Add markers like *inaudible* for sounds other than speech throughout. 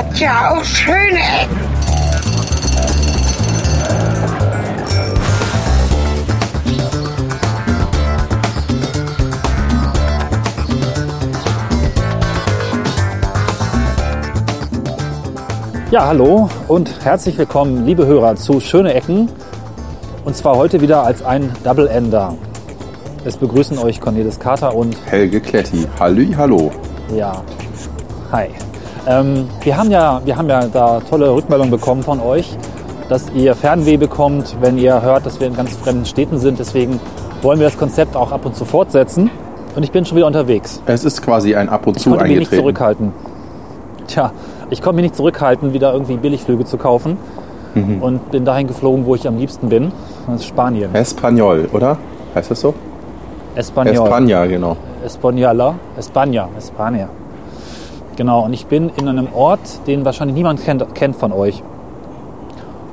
hat ja auch schöne Ecken. Ja, hallo und herzlich willkommen, liebe Hörer, zu Schöne Ecken. Und zwar heute wieder als ein Double Ender. Es begrüßen euch Cornelis Kater und Helge Kletti. Halli, hallo. Ja, hi. Ähm, wir, haben ja, wir haben ja da tolle Rückmeldungen bekommen von euch, dass ihr Fernweh bekommt, wenn ihr hört, dass wir in ganz fremden Städten sind. Deswegen wollen wir das Konzept auch ab und zu fortsetzen. Und ich bin schon wieder unterwegs. Es ist quasi ein ab und Ich zu konnte mich nicht zurückhalten. Tja, ich konnte mich nicht zurückhalten, wieder irgendwie Billigflüge zu kaufen. Mhm. Und bin dahin geflogen, wo ich am liebsten bin. Das ist Spanien. Espanol, oder? Heißt das so? Espanol. Espanja, genau. Española. España. España. Genau, und ich bin in einem Ort, den wahrscheinlich niemand kennt, kennt von euch.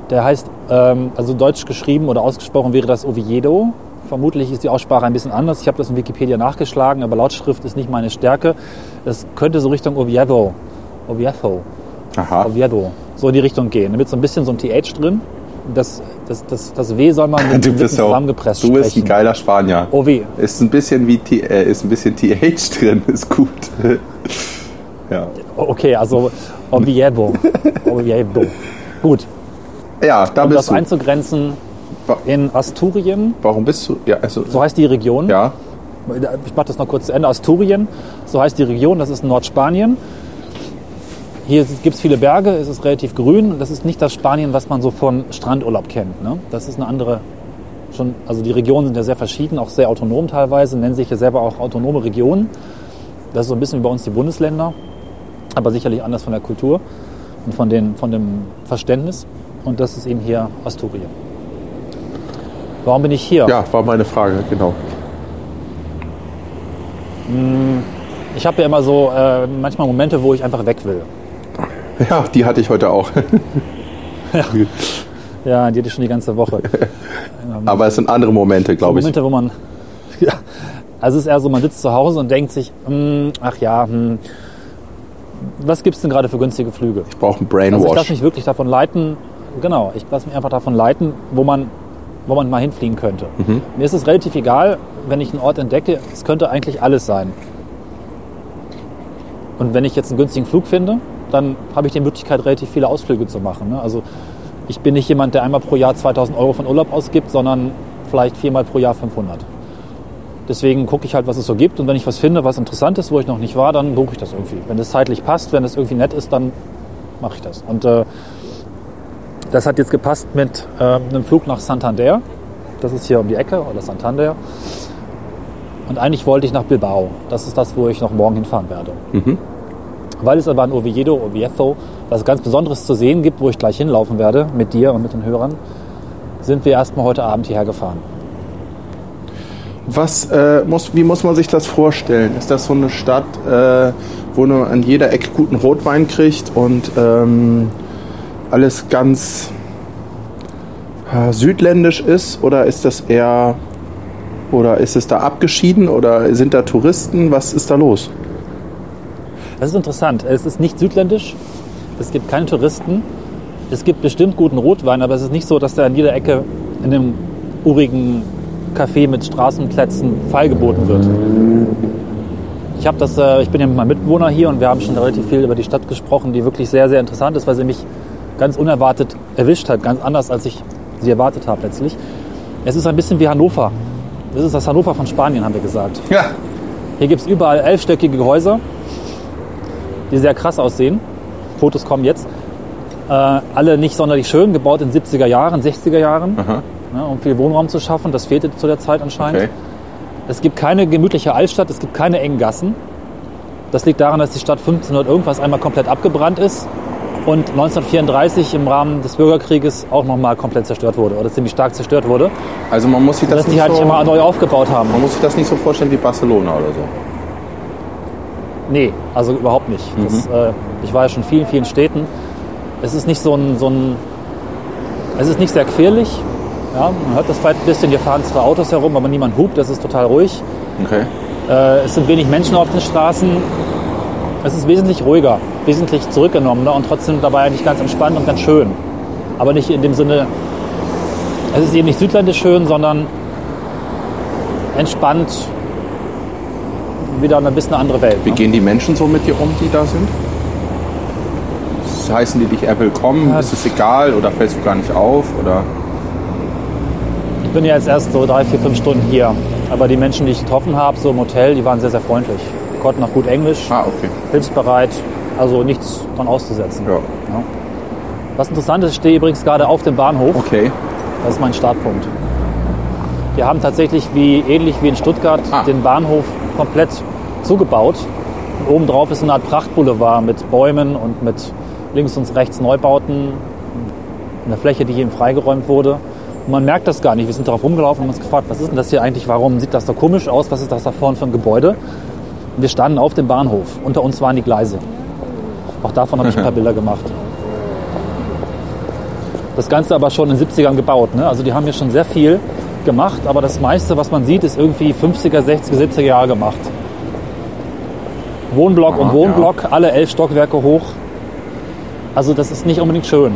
Der heißt, ähm, also deutsch geschrieben oder ausgesprochen wäre das Oviedo. Vermutlich ist die Aussprache ein bisschen anders. Ich habe das in Wikipedia nachgeschlagen, aber Lautschrift ist nicht meine Stärke. Das könnte so Richtung Oviedo. Oviedo. Aha. Oviedo. So in die Richtung gehen. Damit so ein bisschen so ein TH drin. Das, das, das, das W soll man *laughs* mit Du bist ja auch, zusammengepresst du bist ein geiler Spanier. OW. Ist ein bisschen wie T, äh, ist ein bisschen TH drin, ist gut. *laughs* ja. Okay, also Oviedo. Oviedo. Gut. Ja, da Um bist das du. einzugrenzen, in Asturien, Warum bist du? Ja, also, so heißt die Region. ja. Ich mache das noch kurz zu Ende. Asturien, so heißt die Region, das ist Nordspanien. Hier gibt es viele Berge, es ist relativ grün. Das ist nicht das Spanien, was man so von Strandurlaub kennt. Ne? Das ist eine andere, schon, also die Regionen sind ja sehr verschieden, auch sehr autonom teilweise, nennen sich ja selber auch autonome Regionen. Das ist so ein bisschen wie bei uns die Bundesländer, aber sicherlich anders von der Kultur und von, den, von dem Verständnis. Und das ist eben hier Asturien. Warum bin ich hier? Ja, war meine Frage, genau. Ich habe ja immer so äh, manchmal Momente, wo ich einfach weg will. Ja, die hatte ich heute auch. *laughs* Ja, die hatte ich schon die ganze Woche. *laughs* Aber es sind andere Momente, glaube ich. Momente, wo man. *laughs* Ja, also es ist eher so, man sitzt zu Hause und denkt sich, hm, ach ja, hm, was gibt es denn gerade für günstige Flüge? Ich brauche einen Also ich lasse Brainwash. mich wirklich davon leiten, genau, ich lasse mich einfach davon leiten, wo man, wo man mal hinfliegen könnte. Mhm. Mir ist es relativ egal, wenn ich einen Ort entdecke, es könnte eigentlich alles sein. Und wenn ich jetzt einen günstigen Flug finde, dann habe ich die Möglichkeit, relativ viele Ausflüge zu machen. Ne? Also ich bin nicht jemand, der einmal pro Jahr 2000 Euro von Urlaub ausgibt, sondern vielleicht viermal pro Jahr 500. Deswegen gucke ich halt, was es so gibt. Und wenn ich was finde, was interessant ist, wo ich noch nicht war, dann buche ich das irgendwie. Wenn es zeitlich passt, wenn es irgendwie nett ist, dann mache ich das. Und äh, das hat jetzt gepasst mit äh, einem Flug nach Santander. Das ist hier um die Ecke, oder Santander. Und eigentlich wollte ich nach Bilbao. Das ist das, wo ich noch morgen hinfahren werde. Weil es aber in Oviedo, Oviedo, was ganz Besonderes zu sehen gibt, wo ich gleich hinlaufen werde, mit dir und mit den Hörern, sind wir erstmal heute Abend hierher gefahren. Was äh, muss, wie muss man sich das vorstellen? Ist das so eine Stadt, äh, wo man an jeder Ecke guten Rotwein kriegt und ähm, alles ganz äh, südländisch ist? Oder ist das eher, oder ist es da abgeschieden oder sind da Touristen? Was ist da los? Das ist interessant. Es ist nicht südländisch, es gibt keine Touristen, es gibt bestimmt guten Rotwein, aber es ist nicht so, dass da an jeder Ecke in einem urigen Café mit Straßenplätzen feilgeboten wird. Ich, hab das, äh, ich bin ja mit meinem Mitbewohner hier und wir haben schon relativ viel über die Stadt gesprochen, die wirklich sehr, sehr interessant ist, weil sie mich ganz unerwartet erwischt hat, ganz anders, als ich sie erwartet habe letztlich. Es ist ein bisschen wie Hannover. Das ist das Hannover von Spanien, haben wir gesagt. Ja. Hier gibt es überall elfstöckige Häuser, die sehr krass aussehen. Fotos kommen jetzt. Äh, alle nicht sonderlich schön, gebaut in 70er Jahren, 60er Jahren, Aha. Ne, um viel Wohnraum zu schaffen. Das fehlte zu der Zeit anscheinend. Okay. Es gibt keine gemütliche Altstadt, es gibt keine engen Gassen. Das liegt daran, dass die Stadt 1500 irgendwas einmal komplett abgebrannt ist und 1934 im Rahmen des Bürgerkrieges auch nochmal komplett zerstört wurde oder ziemlich stark zerstört wurde. Also man muss sich das nicht halt so, immer neu aufgebaut haben. man muss sich das nicht so vorstellen wie Barcelona oder so. Nee, also überhaupt nicht. Das, äh, ich war ja schon in vielen, vielen Städten. Es ist nicht so ein, so ein es ist nicht sehr quirlig. Ja, man hört das vielleicht ein bisschen, hier fahren zwar Autos herum, aber niemand hupt, das ist total ruhig. Okay. Äh, es sind wenig Menschen auf den Straßen. Es ist wesentlich ruhiger. wesentlich zurückgenommener und trotzdem dabei eigentlich ganz entspannt und ganz schön. Aber nicht in dem Sinne, es ist eben nicht südländisch schön, sondern entspannt wieder ein bisschen eine andere Welt. Wie Ne? gehen die Menschen so mit dir um, die da sind? Heißen die dich eher willkommen? Ja. Ist es egal oder fällst du gar nicht auf? Oder? Ich bin ja jetzt erst so drei, vier, fünf Stunden hier. Aber die Menschen, die ich getroffen habe, so im Hotel, die waren sehr, sehr freundlich. Konnten auch gut Englisch, Ah, okay. hilfsbereit, also nichts dran auszusetzen. Ja. Ja. Was interessant ist, ich stehe übrigens gerade auf dem Bahnhof. Okay. Das ist mein Startpunkt. Wir haben tatsächlich wie ähnlich wie in Stuttgart Ah. den Bahnhof komplett zugebaut. Und obendrauf ist eine Art Prachtboulevard mit Bäumen und mit links und rechts Neubauten. Eine Fläche, die eben freigeräumt wurde. Man merkt das gar nicht. Wir sind darauf rumgelaufen und haben uns gefragt, was ist denn das hier eigentlich? Warum sieht das so komisch aus? Was ist das da vorne für ein Gebäude? Und wir standen auf dem Bahnhof. Unter uns waren die Gleise. Auch davon habe ich ein paar *laughs* Bilder gemacht. Das Ganze aber schon in den 70ern gebaut. Ne? Also die haben hier schon sehr viel gemacht, aber das meiste, was man sieht, ist irgendwie 50er, 60er, 70er Jahre gemacht. Wohnblock Ah, und Wohnblock, alle elf Stockwerke hoch. Also das ist nicht unbedingt schön.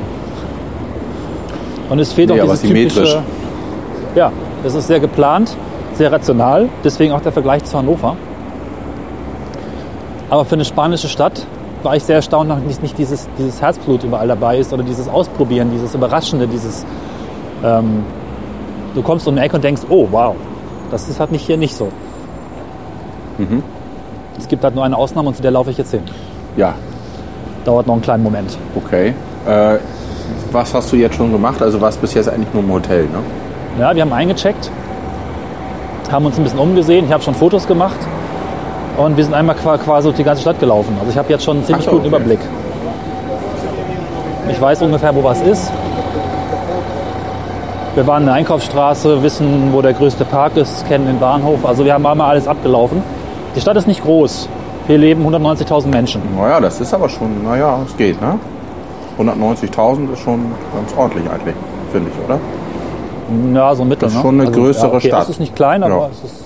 Und es fehlt Nee, auch dieses typische... Ja, das ist sehr geplant, sehr rational. Deswegen auch der Vergleich zu Hannover. Aber für eine spanische Stadt war ich sehr erstaunt, dass nicht, nicht dieses, dieses Herzblut überall dabei ist oder dieses Ausprobieren, dieses Überraschende, dieses. Ähm, du kommst um die Ecke und denkst, oh wow, das ist halt nicht hier nicht so. Mhm. Es gibt halt nur eine Ausnahme und zu der laufe ich jetzt hin. Ja, Dauert noch einen kleinen Moment. okay. Äh, was hast du jetzt schon gemacht? Also warst bis jetzt eigentlich nur im Hotel, ne? Ja, wir haben eingecheckt, haben uns ein bisschen umgesehen. Ich habe schon Fotos gemacht und wir sind einmal qua- quasi durch die ganze Stadt gelaufen. Also ich habe jetzt schon einen ziemlich so, guten okay. Überblick. Ich weiß ungefähr, wo was ist. Wir waren in der Einkaufsstraße, wissen, wo der größte Park ist, kennen den Bahnhof. Also wir haben einmal alles abgelaufen. Die Stadt ist nicht groß. Hier leben 190.000 Menschen. Naja, das ist aber schon, naja, es geht, ne? 190.000 ist schon ganz ordentlich eigentlich, finde ich, oder? Ja, so ein Mittel. Das ist ne? schon eine größere ja, okay, Stadt. Es ist nicht klein, aber Ja. es ist,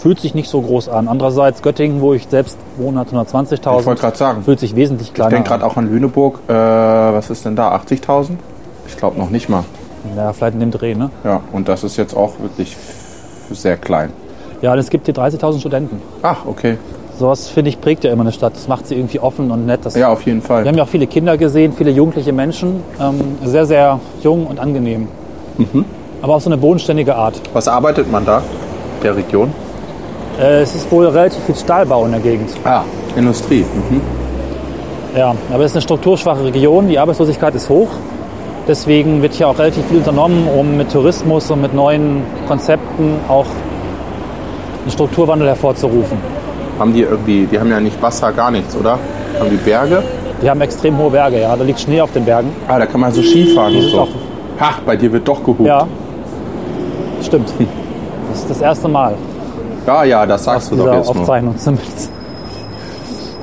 fühlt sich nicht so groß an. Andererseits Göttingen, wo ich selbst wohne, hat Ich wollte 120.000. gerade sagen. Fühlt sich wesentlich Ich kleiner denke an. gerade auch an Lüneburg. Äh, was ist denn da? 80.000? Ich glaube noch nicht mal. Ja, vielleicht in dem Dreh, ne? Ja, und das ist jetzt auch wirklich sehr klein. Ja, es gibt hier 30.000 Studenten. Ach, okay. Sowas, finde ich, prägt ja immer eine Stadt. Das macht sie irgendwie offen und nett. Das Ja, auf jeden Wir Fall. haben ja auch viele Kinder gesehen, viele jugendliche Menschen. Ähm, sehr, sehr jung und angenehm. Mhm. Aber auf so eine bodenständige Art. Was arbeitet man da? Der Region? Äh, es ist wohl relativ viel Stahlbau in der Gegend. Ah, Industrie. Mhm. Ja, aber es ist eine strukturschwache Region. Die Arbeitslosigkeit ist hoch. Deswegen wird hier auch relativ viel unternommen, um mit Tourismus und mit neuen Konzepten auch einen Strukturwandel hervorzurufen. Haben die irgendwie, die haben ja nicht Wasser, gar nichts, oder? Haben die Berge? Die haben extrem hohe Berge, ja. Da liegt Schnee auf den Bergen. Ah, da kann man so Skifahren Die und so. Ha, bei dir wird doch gehupt. ja, stimmt. Das ist das erste Mal ja, ja, das sagst du doch jetzt nur. Aufzeichnung zumindest.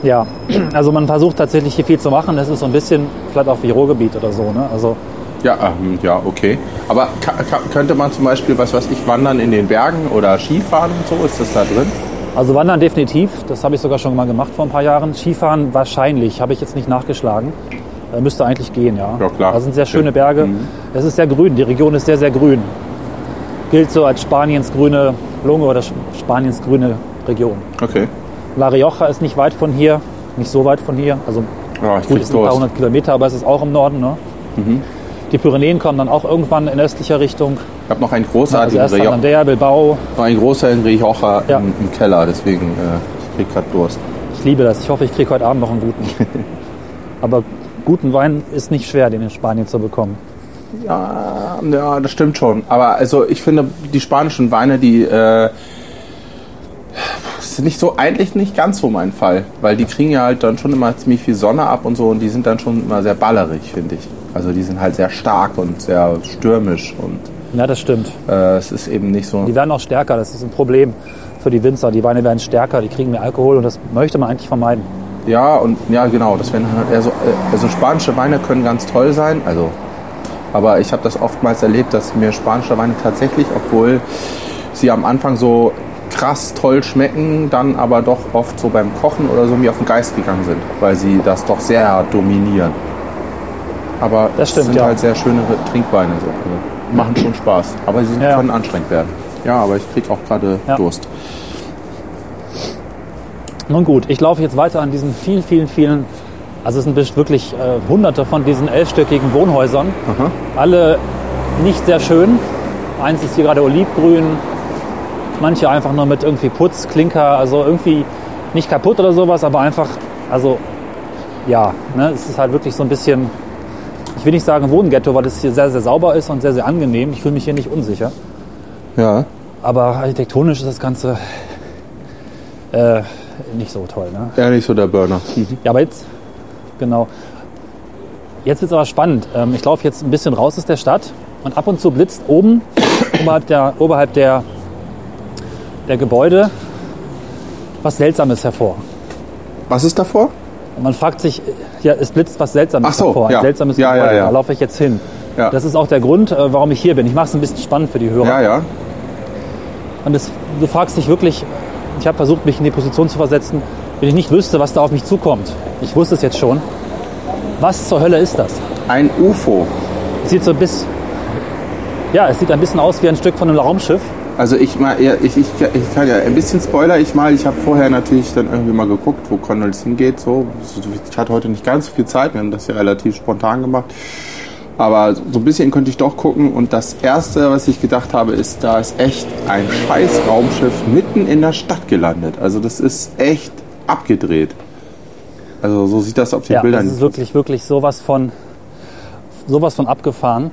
Ja, also man versucht tatsächlich hier viel zu machen. Das ist so ein bisschen vielleicht auch wie Ruhrgebiet oder so. Ne? Also Ja, ähm, ja, okay. Aber könnte man zum Beispiel, was weiß ich, wandern in den Bergen oder Skifahren und so? Ist das da drin? Also Wandern definitiv, das habe ich sogar schon mal gemacht vor ein paar Jahren. Skifahren wahrscheinlich, habe ich jetzt nicht nachgeschlagen. Äh, müsste eigentlich gehen, ja. Ja, klar. Da sind sehr schöne Berge. Es ist sehr grün, die Region ist sehr, sehr grün. Gilt so als Spaniens grüne Lunge oder Spaniens grüne Region. Okay. La Rioja ist nicht weit von hier, nicht so weit von hier. Also Ja, ich gut, sind ein paar hundert Kilometer, aber es ist auch im Norden. Ne? Mhm. Die Pyrenäen kommen dann auch irgendwann in östlicher Richtung. Ich habe noch einen Also großartigen erst Rioja, Santander, Bilbao. noch einen großartigen Rioja Ja. im, im Keller, deswegen äh, ich krieg gerade Durst. Ich liebe das. Ich hoffe, ich kriege heute Abend noch einen guten. *laughs* aber guten Wein ist nicht schwer, den in Spanien zu bekommen. Ja, ja, das stimmt schon. Aber also ich finde, die spanischen Weine, die äh, sind nicht so, eigentlich nicht ganz so mein Fall. Weil die kriegen ja halt dann schon immer ziemlich viel Sonne ab und so und die sind dann schon immer sehr ballerig, finde ich. Also die sind halt sehr stark und sehr stürmisch und Ja, das stimmt. äh, es ist eben nicht so. Die werden auch stärker. Das ist ein Problem für die Winzer. Die Weine werden stärker, die kriegen mehr Alkohol und das möchte man eigentlich vermeiden. Ja, und ja, genau, das werden halt eher so, äh, also spanische Weine können ganz toll sein, also, aber ich habe das oftmals erlebt, dass mir spanische Weine tatsächlich, obwohl sie am Anfang so krass toll schmecken, dann aber doch oft so beim Kochen oder so mir auf den Geist gegangen sind, weil sie das doch sehr dominieren. Aber Das stimmt, sind ja. halt sehr schöne Trinkweine. So. Machen schon Spaß, aber sie Ja. können anstrengend werden. Ja, aber ich krieg auch gerade Ja. Durst. Nun gut, ich laufe jetzt weiter an diesen vielen, vielen, vielen, also es sind wirklich äh, hunderte von diesen elfstöckigen Wohnhäusern. Aha. Alle nicht sehr schön. Eins ist hier gerade olivgrün, manche einfach nur mit irgendwie Putz, Klinker, also irgendwie nicht kaputt oder sowas, aber einfach, also ja, ne, es ist halt wirklich so ein bisschen, ich will nicht sagen Wohnghetto, weil es hier sehr, sehr sauber ist und sehr, sehr angenehm. Ich fühle mich hier nicht unsicher. Ja. Aber architektonisch ist das Ganze äh, nicht so toll. Ne? Ja, nicht so der Burner. Ja, aber jetzt, genau. Jetzt wird es aber spannend. Ähm, ich laufe jetzt ein bisschen raus aus der Stadt und ab und zu blitzt oben, *coughs* oberhalb der, oberhalb der, der Gebäude, was Seltsames hervor. Was ist davor? Und man fragt sich, ja, es blitzt was Seltsames Ach so. Ein ja. seltsames Ja, ja, Gebäude. ja. Da laufe ich jetzt hin. Ja. Das ist auch der Grund, äh, warum ich hier bin. Ich mache es ein bisschen spannend für die Hörer. Ja, ja. Und es, du fragst dich wirklich, ich habe versucht, mich in die Position zu versetzen, wenn ich nicht wüsste, was da auf mich zukommt. Ich wusste es jetzt schon. Was zur Hölle ist das? Ein UFO. Sieht so ein bisschen, ja, es sieht ein bisschen aus wie ein Stück von einem Raumschiff. Also ich mal, ja, ich, ich, ich kann ja ein bisschen Spoiler ich mal. Ich habe vorher natürlich dann irgendwie mal geguckt, wo Connells hingeht. So, ich hatte heute nicht ganz so viel Zeit. Wir haben das ja relativ spontan gemacht. Aber so ein bisschen könnte ich doch gucken. Und das erste, was ich gedacht habe, ist, da ist echt ein scheiß Raumschiff mitten in der Stadt gelandet. Also das ist echt abgedreht. Also so sieht das auf den Ja, Bildern. das ist wirklich, wirklich sowas von, sowas von abgefahren.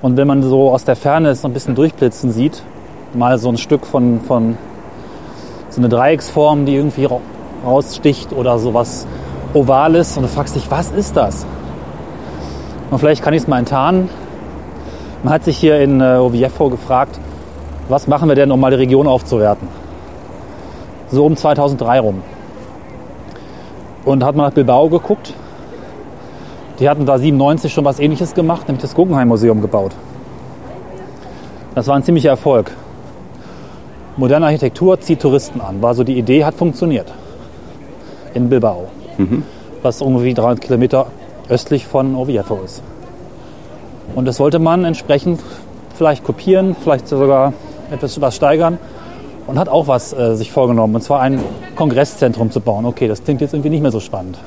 Und wenn man so aus der Ferne es so ein bisschen durchblitzen sieht, mal so ein Stück von, von so eine Dreiecksform, die irgendwie ra- raussticht oder sowas Ovales und du fragst dich, was ist das? Und vielleicht kann ich es mal enttarnen. Man hat sich hier in äh, Oviedo gefragt, was machen wir denn, um mal die Region aufzuwerten? So um 2003 rum. Und hat man nach Bilbao geguckt. Die hatten da 97 schon was ähnliches gemacht, nämlich das Guggenheim Museum gebaut. Das war ein ziemlicher Erfolg. Moderne Architektur zieht Touristen an. War so die Idee, hat funktioniert. In Bilbao. Was irgendwie 300 Kilometer östlich von Oviedo ist. Und das wollte man entsprechend vielleicht kopieren, vielleicht sogar etwas was steigern und hat auch was äh, sich vorgenommen. Und zwar ein Kongresszentrum zu bauen. Okay, das klingt jetzt irgendwie nicht mehr so spannend.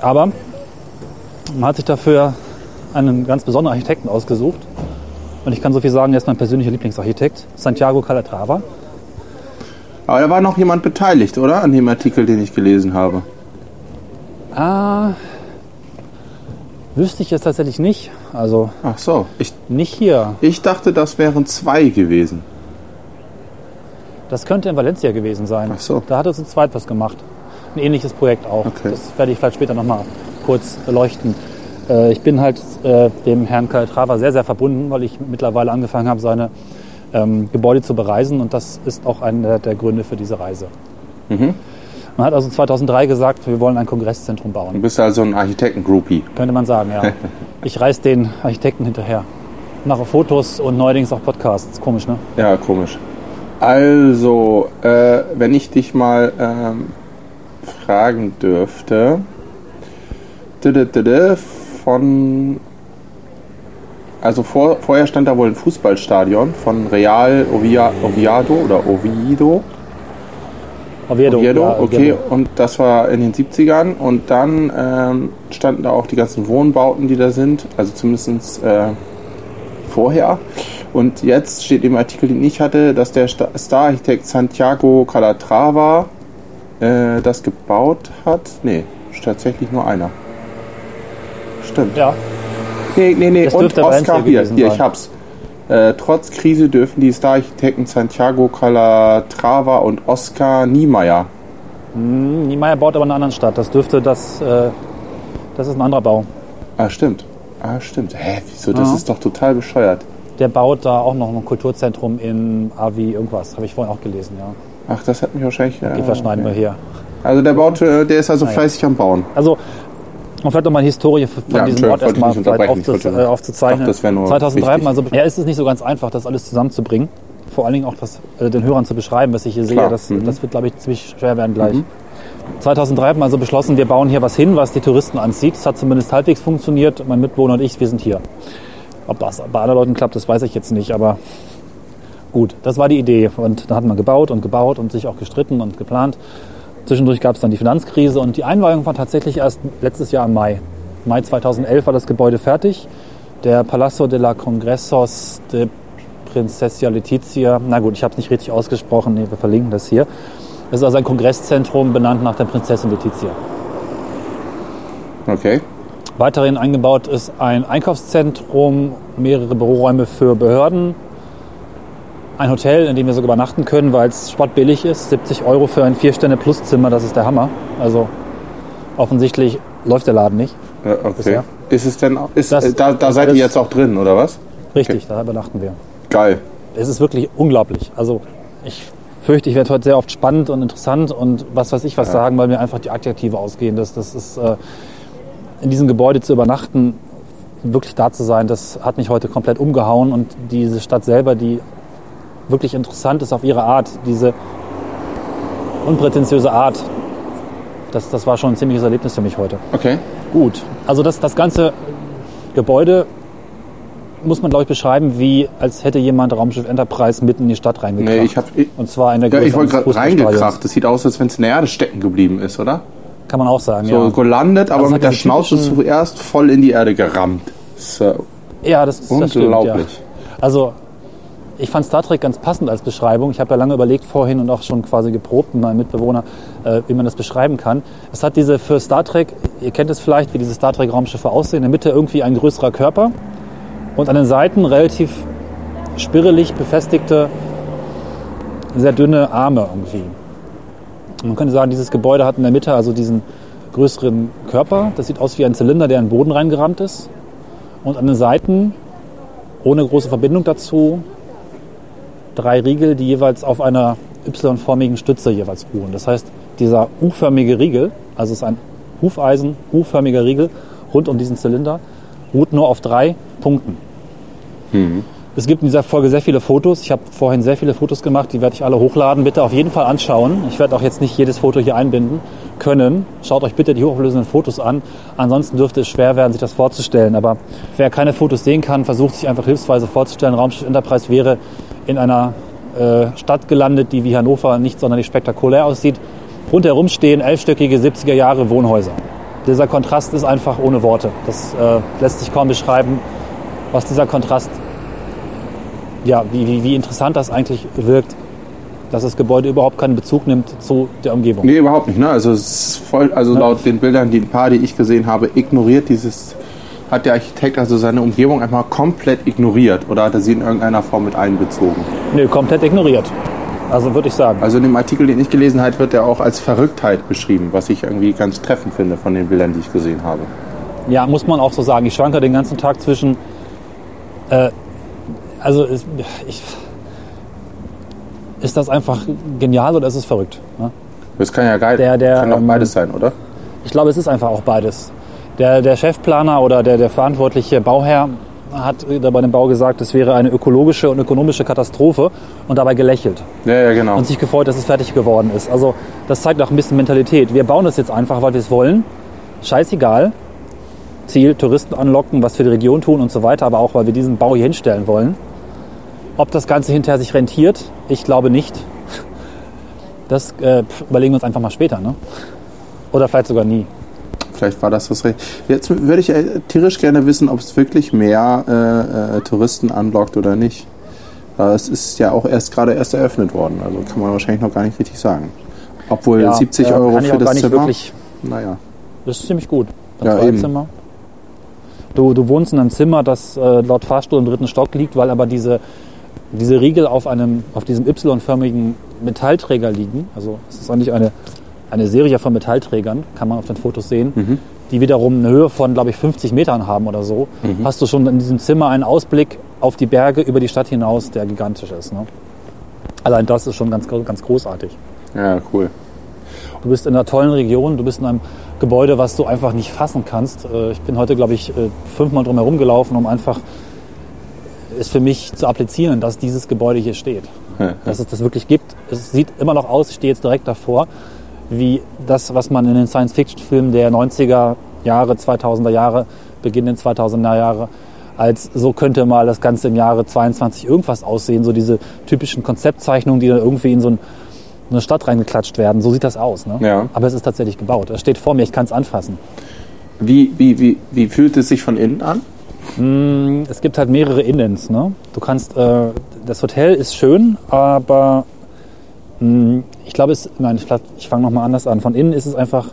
Aber man hat sich dafür einen ganz besonderen Architekten ausgesucht. Und ich kann so viel sagen, er ist mein persönlicher Lieblingsarchitekt, Santiago Calatrava. Aber da war noch jemand beteiligt, oder? An dem Artikel, den ich gelesen habe. Ah, wüsste ich jetzt tatsächlich nicht. Also Ach so. Ich, nicht hier. ich dachte, das wären zwei gewesen. Das könnte in Valencia gewesen sein. Ach so. Da hat er zu zweit was gemacht. Ein ähnliches Projekt auch. Okay. Das werde ich vielleicht später nochmal kurz beleuchten. Äh, ich bin halt äh, dem Herrn Calatrava sehr, sehr verbunden, weil ich mittlerweile angefangen habe, seine ähm, Gebäude zu bereisen. Und das ist auch einer der Gründe für diese Reise. Mhm. Man hat also 2003 gesagt, wir wollen ein Kongresszentrum Du bauen. bist also ein Architekten-Groupie. Könnte man sagen, ja. *laughs* Ich reise den Architekten hinterher. Mache Fotos und neuerdings auch Podcasts. Komisch, ne? Ja, komisch. Also, äh, wenn ich dich mal ähm, fragen dürfte, von, also vor, vorher stand da wohl ein Fußballstadion von Real Ovia, Oviedo oder Oviedo. Oviedo. Oviedo, ja, okay, Oviedo. und das war in den 70ern und dann ähm, standen da auch die ganzen Wohnbauten, die da sind, also zumindest äh, vorher. Und jetzt steht im Artikel, den ich hatte, dass der Sta- Star-Architekt Santiago Calatrava äh, das gebaut hat. Nee, tatsächlich nur einer. Stimmt. Ja, Nee, nee, nee, Das und Oscar hier, hier, ich hab's. Äh, trotz Krise dürfen die Star-Architekten Santiago Calatrava und Oscar Niemeyer Niemeyer baut aber in einer anderen Stadt. Das dürfte das, äh, das ist ein anderer Bau. Ah, stimmt. Ah, stimmt. Hä, wieso? Das Ja. ist doch total bescheuert. Der baut da auch noch ein Kulturzentrum in Avi irgendwas. Habe ich vorhin auch gelesen, ja. Ach, das hat mich wahrscheinlich. Die Äh, verschneiden wir hier. Also der baut, äh, der ist also fleißig am Bauen. Also, um vielleicht nochmal die Historie von Ja, diesem Ort erstmal nicht vielleicht unterbrechen. Ich aufzu wollte- äh, aufzuzeichnen. Ich dachte, das wäre nur 2003, wichtig. also, ja, ist es nicht so ganz einfach, das alles zusammenzubringen. vor allen Dingen auch das, äh, den Hörern zu beschreiben, was ich hier Klar. sehe. Das, Mhm. das wird, glaube ich, ziemlich schwer werden gleich. 2003 haben wir also beschlossen, wir bauen hier was hin, was die Touristen anzieht. Es hat zumindest halbwegs funktioniert. Mein Mitbewohner und ich, wir sind hier. Ob das bei anderen Leuten klappt, das weiß ich jetzt nicht, aber gut, das war die Idee. Und da hat man gebaut und gebaut und sich auch gestritten und geplant. Zwischendurch gab es dann die Finanzkrise und die Einweihung war tatsächlich erst letztes Jahr im Mai. Mai 2011 war das Gebäude fertig. Der Palazzo de la Congressos de Princessia Letizia. Na gut, ich habe es nicht richtig ausgesprochen. Nee, wir verlinken das hier. Es ist also ein Kongresszentrum benannt nach der Prinzessin Letizia. Okay. Weiterhin eingebaut ist ein Einkaufszentrum, mehrere Büroräume für Behörden, ein Hotel, in dem wir sogar übernachten können, weil es spottbillig ist. 70 Euro für ein Vier-Sterne-Plus-Zimmer, das ist der Hammer. Also offensichtlich läuft der Laden nicht. Ja, okay. Bisher. Ist es denn auch, ist, Das- äh, da, da seid ihr jetzt auch drin, oder was? Richtig, da übernachten wir. Geil. Es ist wirklich unglaublich. Also ich fürchte, ich werde heute sehr oft spannend und interessant und was weiß ich was sagen, weil mir einfach die Adjektive ausgehen. Das, das ist äh, in diesem Gebäude zu übernachten, wirklich da zu sein, das hat mich heute komplett umgehauen und diese Stadt selber, die wirklich interessant ist auf ihre Art, diese unprätentiöse Art, das, das war schon ein ziemliches Erlebnis für mich heute. Okay. Gut, also das, das ganze Gebäude muss man, glaube ich, beschreiben, wie als hätte jemand Raumschiff Enterprise mitten in die Stadt reingekracht. Nee, ich hab- ich- Und zwar in der Ja, Größe ich wollte gerade reingekracht. Das sieht aus, als wenn es in der Erde stecken geblieben ist, oder? Kann man auch sagen, So ja. gelandet, aber Also mit der Schnauze zuerst voll in die Erde gerammt. So. Ja, das, das stimmt, ja. Unglaublich. Also, ich fand Star Trek ganz passend als Beschreibung. Ich habe ja lange überlegt vorhin und auch schon quasi geprobt mit meinem Mitbewohner, äh, wie man das beschreiben kann. Es hat diese für Star Trek, ihr kennt es vielleicht, wie diese Star Trek Raumschiffe aussehen, in der Mitte irgendwie ein größerer Körper und an den Seiten relativ spirrelig befestigte, sehr dünne Arme irgendwie. Man könnte sagen, dieses Gebäude hat in der Mitte also diesen größeren Körper. Das sieht aus wie ein Zylinder, der in den Boden reingerammt ist. Und an den Seiten, ohne große Verbindung dazu, drei Riegel, die jeweils auf einer Y-förmigen Stütze jeweils ruhen. Das heißt, dieser U-förmige Riegel, also es ist ein Hufeisen, U-förmiger Riegel rund um diesen Zylinder, ruht nur auf drei Punkten. Es gibt in dieser Folge sehr viele Fotos. Ich habe vorhin sehr viele Fotos gemacht, die werde ich alle hochladen. Bitte auf jeden Fall anschauen. Ich werde auch jetzt nicht jedes Foto hier einbinden können. Schaut euch bitte die hochauflösenden Fotos an. Ansonsten dürfte es schwer werden, sich das vorzustellen. Aber wer keine Fotos sehen kann, versucht sich einfach hilfsweise vorzustellen. Raumschiff Enterprise wäre in einer äh, Stadt gelandet, die wie Hannover nicht sonderlich spektakulär aussieht. Rundherum stehen elfstöckige 70er Jahre Wohnhäuser. Dieser Kontrast ist einfach ohne Worte. Das äh, lässt sich kaum beschreiben, was dieser Kontrast ja, wie, wie, wie interessant das eigentlich wirkt, dass das Gebäude überhaupt keinen Bezug nimmt zu der Umgebung. Nee, überhaupt nicht. Ne? Also, es ist voll, also laut den Bildern, die ein paar, die ich gesehen habe, ignoriert dieses, hat der Architekt also seine Umgebung einfach komplett ignoriert oder hat er sie in irgendeiner Form mit einbezogen? Nö, komplett ignoriert. Also würde ich sagen. Also in dem Artikel, den ich gelesen habe, wird er auch als Verrücktheit beschrieben, was ich irgendwie ganz treffend finde von den Bildern, die ich gesehen habe. Ja, muss man auch so sagen. Ich schwanke den ganzen Tag zwischen. Äh, also, ist, ich, ist das einfach genial oder ist es verrückt? Ne? Das kann ja geil, Der- der, kann doch ähm, beides sein, oder? Ich glaube, es ist einfach auch beides. Der, der Chefplaner oder der, der verantwortliche Bauherr hat bei dem Bau gesagt, es wäre eine ökologische und ökonomische Katastrophe und dabei gelächelt. Ja, ja, genau. und sich gefreut, dass es fertig geworden ist. Also das zeigt auch ein bisschen Mentalität. Wir bauen das jetzt einfach, weil wir es wollen. Scheißegal. Ziel, Touristen anlocken, was für die Region tun und so weiter, aber auch, weil wir diesen Bau hier hinstellen wollen. Ob das Ganze hinterher sich rentiert, ich glaube nicht. Das äh, überlegen wir uns einfach mal später. Ne? Oder vielleicht sogar nie. Vielleicht war das das Recht. Jetzt würde ich äh, tierisch gerne wissen, ob es wirklich mehr äh, äh, Touristen anlockt oder nicht. Es ist ja auch erst gerade erst eröffnet worden, also kann man wahrscheinlich noch gar nicht richtig sagen. Obwohl Ja, 70 äh, Euro kann ich für auch gar das nicht Zimmer. wirklich Naja. Das ist ziemlich gut. Ja, eben. Zweizimmer. Du, du wohnst in einem Zimmer, das äh, laut Fahrstuhl im dritten Stock liegt, weil aber diese, diese Riegel auf, einem, auf diesem Y-förmigen Metallträger liegen. Also es ist eigentlich eine, eine Serie von Metallträgern, kann man auf den Fotos sehen, Mhm. die wiederum eine Höhe von, glaube ich, 50 Metern haben oder so. Mhm. Hast du schon in diesem Zimmer einen Ausblick auf die Berge über die Stadt hinaus, der gigantisch ist. Ne? Allein das ist schon ganz, ganz großartig. Ja, cool. Du bist in einer tollen Region, du bist in einem Gebäude, was du einfach nicht fassen kannst. Äh, Ich bin heute, glaube ich, äh, fünfmal drum herum gelaufen, um einfach ist für mich zu applizieren, dass dieses Gebäude hier steht. Dass es das wirklich gibt. Es sieht immer noch aus, ich stehe jetzt direkt davor, wie das, was man in den Science-Fiction-Filmen der 90er Jahre, 2000er Jahre, beginnenden 2000er Jahre, als so könnte mal das Ganze im Jahre 22 irgendwas aussehen. So diese typischen Konzeptzeichnungen, die dann irgendwie in so ein, eine Stadt reingeklatscht werden. So sieht das aus. Ne? Ja. Aber es ist tatsächlich gebaut. Es steht vor mir, ich kann es anfassen. Wie, wie, wie, wie fühlt es sich von innen an? Es gibt halt mehrere Innens. Ne? Du kannst, äh, das Hotel ist schön, aber ich glaube, es, nein, ich, fange nochmal anders an. Von innen ist es einfach,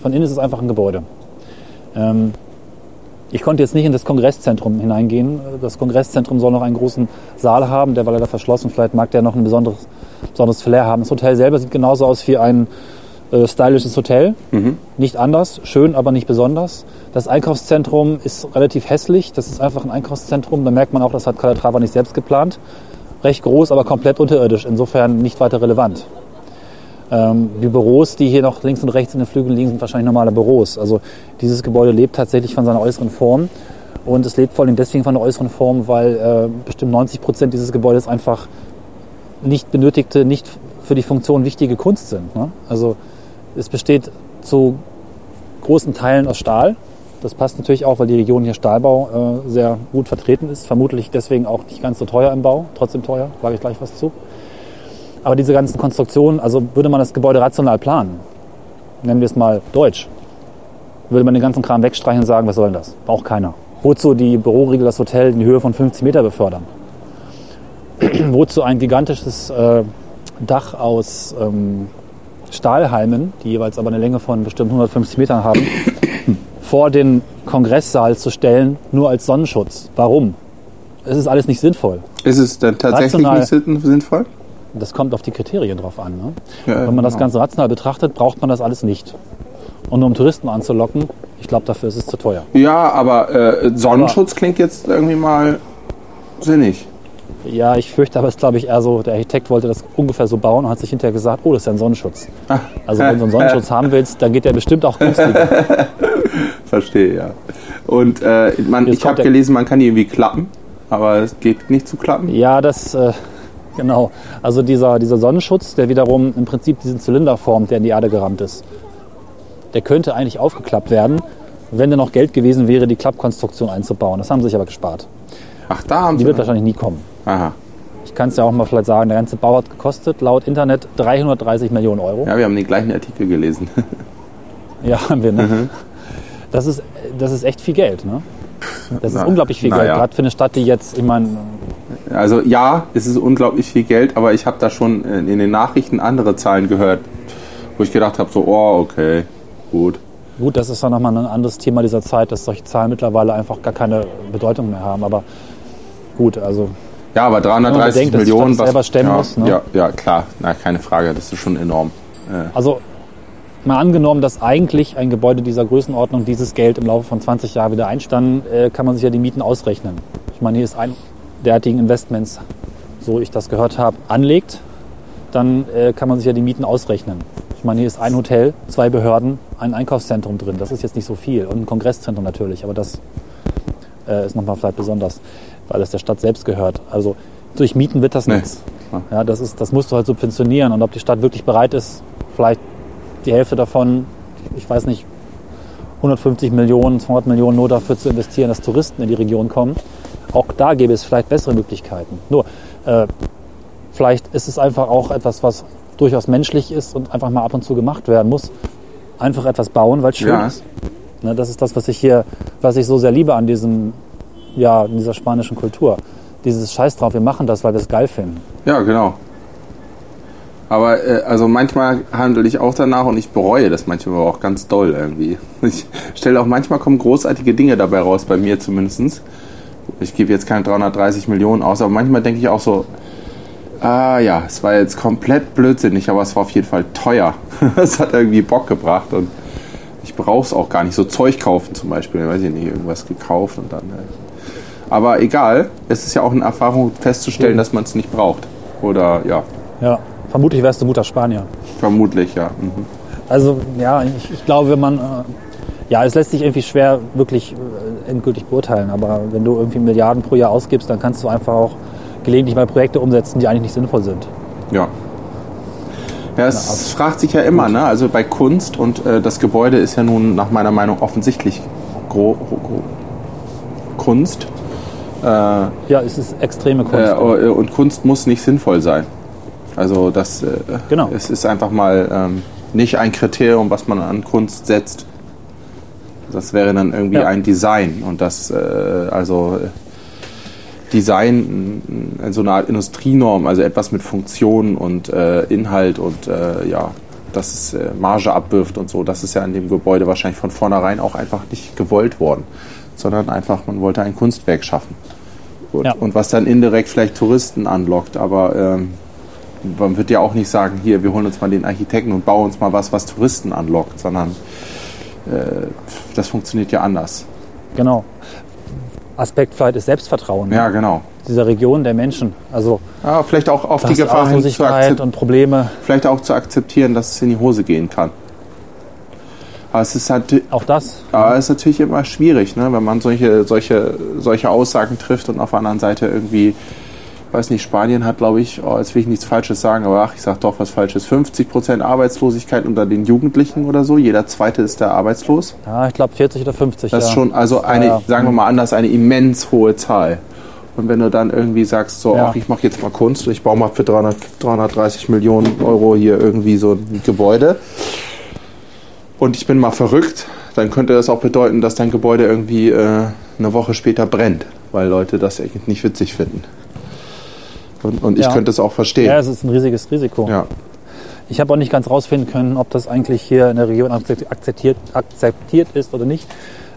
von innen ist es einfach ein Gebäude. Ähm, ich konnte jetzt nicht in das Kongresszentrum hineingehen. Das Kongresszentrum soll noch einen großen Saal haben, der war leider verschlossen. Vielleicht mag der noch ein besonderes, besonderes Flair haben. Das Hotel selber sieht genauso aus wie ein äh, stylisches Hotel. Nicht anders, schön, aber nicht besonders. Das Einkaufszentrum ist relativ hässlich. Das ist einfach ein Einkaufszentrum. Da merkt man auch, das hat Calatrava nicht selbst geplant. Recht groß, aber komplett unterirdisch. Insofern nicht weiter relevant. Ähm, die Büros, die hier noch links und rechts in den Flügeln liegen, sind wahrscheinlich normale Büros. Also dieses Gebäude lebt tatsächlich von seiner äußeren Form. Und es lebt vor allem deswegen von der äußeren Form, weil äh, bestimmt 90 Prozent dieses Gebäudes einfach nicht benötigte, nicht für die Funktion wichtige Kunst sind. Ne? Also es besteht zu großen Teilen aus Stahl. Das passt natürlich auch, weil die Region hier Stahlbau äh, sehr gut vertreten ist. Vermutlich deswegen auch nicht ganz so teuer im Bau. Trotzdem teuer, sage ich gleich was zu. Aber diese ganzen Konstruktionen, also würde man das Gebäude rational planen, nennen wir es mal deutsch, würde man den ganzen Kram wegstreichen und sagen, was soll denn das? Braucht keiner. Wozu die Büroriegel das Hotel in die Höhe von 50 Meter befördern? *clears throat* Wozu ein gigantisches äh, Dach aus ähm, Stahlhalmen, die jeweils aber eine Länge von bestimmt 150 Metern haben, vor den Kongresssaal zu stellen, nur als Sonnenschutz? Warum? Es ist alles nicht sinnvoll. Ist es denn tatsächlich Rational. nicht sin- sinnvoll? Das kommt auf die Kriterien drauf an. Ne? Ja, Wenn man das genau. Ganze rational betrachtet, braucht man das alles nicht. Und nur um Touristen anzulocken, ich glaube, dafür ist es zu teuer. Ja, aber äh, Sonnenschutz klingt jetzt irgendwie mal sinnig. Ja, ich fürchte aber, es ist, glaube ich, eher so, der Architekt wollte das ungefähr so bauen und hat sich hinterher gesagt, oh, das ist ja ein Sonnenschutz. Also wenn du einen Sonnenschutz *laughs* haben willst, dann geht der bestimmt auch günstiger. *laughs* *laughs* Verstehe, ja. Und äh, man, Jetzt ich habe gelesen, man kann die irgendwie klappen, aber es geht nicht zu klappen. Ja, das, äh, genau. Also dieser, dieser Sonnenschutz, der wiederum im Prinzip diesen Zylinder formt, der in die Erde gerammt ist, der könnte eigentlich aufgeklappt werden, wenn da noch Geld gewesen wäre, die Klappkonstruktion einzubauen. Das haben sie sich aber gespart. Ach, da haben Die sie. wird wahrscheinlich nie kommen. Aha. Ich kann es ja auch mal vielleicht sagen, der ganze Bau hat gekostet, laut Internet 330 Millionen Euro. Ja, wir haben den gleichen Artikel gelesen. *laughs* Ja, haben wir, ne? Das, ist, das ist echt viel Geld, ne? Das ist Na, unglaublich viel Geld, ja. gerade für eine Stadt, die jetzt, ich meine, Also ja, es ist unglaublich viel Geld, aber ich habe da schon in in den Nachrichten andere Zahlen gehört, wo ich gedacht habe, so, oh, okay, gut. gut, das ist ja nochmal ein anderes Thema dieser Zeit, dass solche Zahlen mittlerweile einfach gar keine Bedeutung mehr haben, aber gut, also Ja, aber 330 bedenkt, dass die Millionen, Stadt das selber stemmen ja, muss, ne? ja, ja, klar, na, keine Frage, das ist schon enorm. Also mal angenommen, dass eigentlich ein Gebäude dieser Größenordnung dieses Geld im Laufe von 20 Jahren wieder einstanden, äh, kann man sich ja die Mieten ausrechnen. Ich meine, hier ist ein derartigen Investments, so ich das gehört habe, anlegt, dann äh, kann man sich ja die Mieten ausrechnen. Ich meine, hier ist ein Hotel, zwei Behörden, ein Einkaufszentrum drin. Das ist jetzt nicht so viel. Und ein Kongresszentrum natürlich, aber das äh, ist nochmal vielleicht besonders, weil es der Stadt selbst gehört. Also durch Mieten wird das Nee, nichts. klar. Ja, das, ist, das musst du halt subventionieren. Und ob die Stadt wirklich bereit ist, vielleicht die Hälfte davon, ich weiß nicht, 150 Millionen, 200 Millionen nur dafür zu investieren, dass Touristen in die Region kommen. Auch da gäbe es vielleicht bessere Möglichkeiten. Nur, äh, vielleicht ist es einfach auch etwas, was durchaus menschlich ist und einfach mal ab und zu gemacht werden muss. Einfach etwas bauen, weil es schön Ja. ist. Ne, das ist das, was ich hier, was ich so sehr liebe an diesem, ja, in dieser spanischen Kultur. Dieses Scheiß drauf, wir machen das, weil wir es geil finden. Ja, genau. Aber äh, also manchmal handle ich auch danach und ich bereue das manchmal auch ganz doll irgendwie. Ich stelle auch manchmal kommen großartige Dinge dabei raus, bei mir zumindest. Ich gebe jetzt keine 330 Millionen aus, aber manchmal denke ich auch so, ah ja, es war jetzt komplett blödsinnig, aber es war auf jeden Fall teuer. *laughs* Es hat irgendwie Bock gebracht und ich brauche es auch gar nicht. So Zeug kaufen zum Beispiel, weiß ich nicht, irgendwas gekauft und dann. Äh. Aber egal, es ist ja auch eine Erfahrung festzustellen, dass man es nicht braucht. Oder ja, Ja, vermutlich wärst du guter Spanier. vermutlich ja. Mhm. Also ja, ich, ich glaube, wenn man, äh, Ja, es lässt sich irgendwie schwer wirklich äh, endgültig beurteilen, aber wenn du irgendwie Milliarden pro Jahr ausgibst, dann kannst du einfach auch gelegentlich mal Projekte umsetzen, die eigentlich nicht sinnvoll sind. Ja. Ja, es also fragt sich ja immer, ne? Also bei Kunst und äh, das Gebäude ist ja nun nach meiner Meinung offensichtlich gro gro Kunst. Äh, Ja, es ist extreme Kunst. äh, und Kunst muss nicht sinnvoll sein. Also das äh, Genau. es ist einfach mal ähm, nicht ein Kriterium, was man an Kunst setzt. Das wäre dann irgendwie Ja. ein Design und das äh, also äh, Design äh, so eine Art Industrienorm, also etwas mit Funktion und äh, Inhalt und äh, ja, dass es Marge abwirft und so. Das ist ja an dem Gebäude wahrscheinlich von vornherein auch einfach nicht gewollt worden, sondern einfach man wollte ein Kunstwerk schaffen. Und, Ja. und was dann indirekt vielleicht Touristen anlockt, aber ähm, man wird ja auch nicht sagen, hier, wir holen uns mal den Architekten und bauen uns mal was, was Touristen anlockt, sondern äh, das funktioniert ja anders. Genau. Aspekt vielleicht ist Selbstvertrauen ne? Ja, genau. dieser Region, der Menschen. Also Ja, vielleicht auch auf die Gefahr hin zu und Probleme. vielleicht auch zu akzeptieren, dass es in die Hose gehen kann. Aber es ist, halt, Auch das. aber es ist natürlich immer schwierig, ne? wenn man solche, solche, solche Aussagen trifft und auf der anderen Seite irgendwie, weiß nicht, Spanien hat, glaube ich, oh, jetzt will ich nichts Falsches sagen, aber ach, ich sage doch was Falsches, 50% Arbeitslosigkeit unter den Jugendlichen oder so, jeder Zweite ist da arbeitslos. Ja, ich glaube 40 oder 50. Das ist ja. schon, also eine, Ja, ja. sagen wir mal anders, eine immens hohe Zahl. Und wenn du dann irgendwie sagst, so, ach, ich mache jetzt mal Kunst, ich baue mal für 300, 330 Millionen Euro hier irgendwie so ein Gebäude und ich bin mal verrückt, dann könnte das auch bedeuten, dass dein Gebäude irgendwie äh, eine Woche später brennt, weil Leute das nicht witzig finden. Und, und ich Ja. könnte es auch verstehen. Ja, es ist ein riesiges Risiko. Ja. Ich habe auch nicht ganz rausfinden können, ob das eigentlich hier in der Region akzeptiert, akzeptiert, akzeptiert ist oder nicht.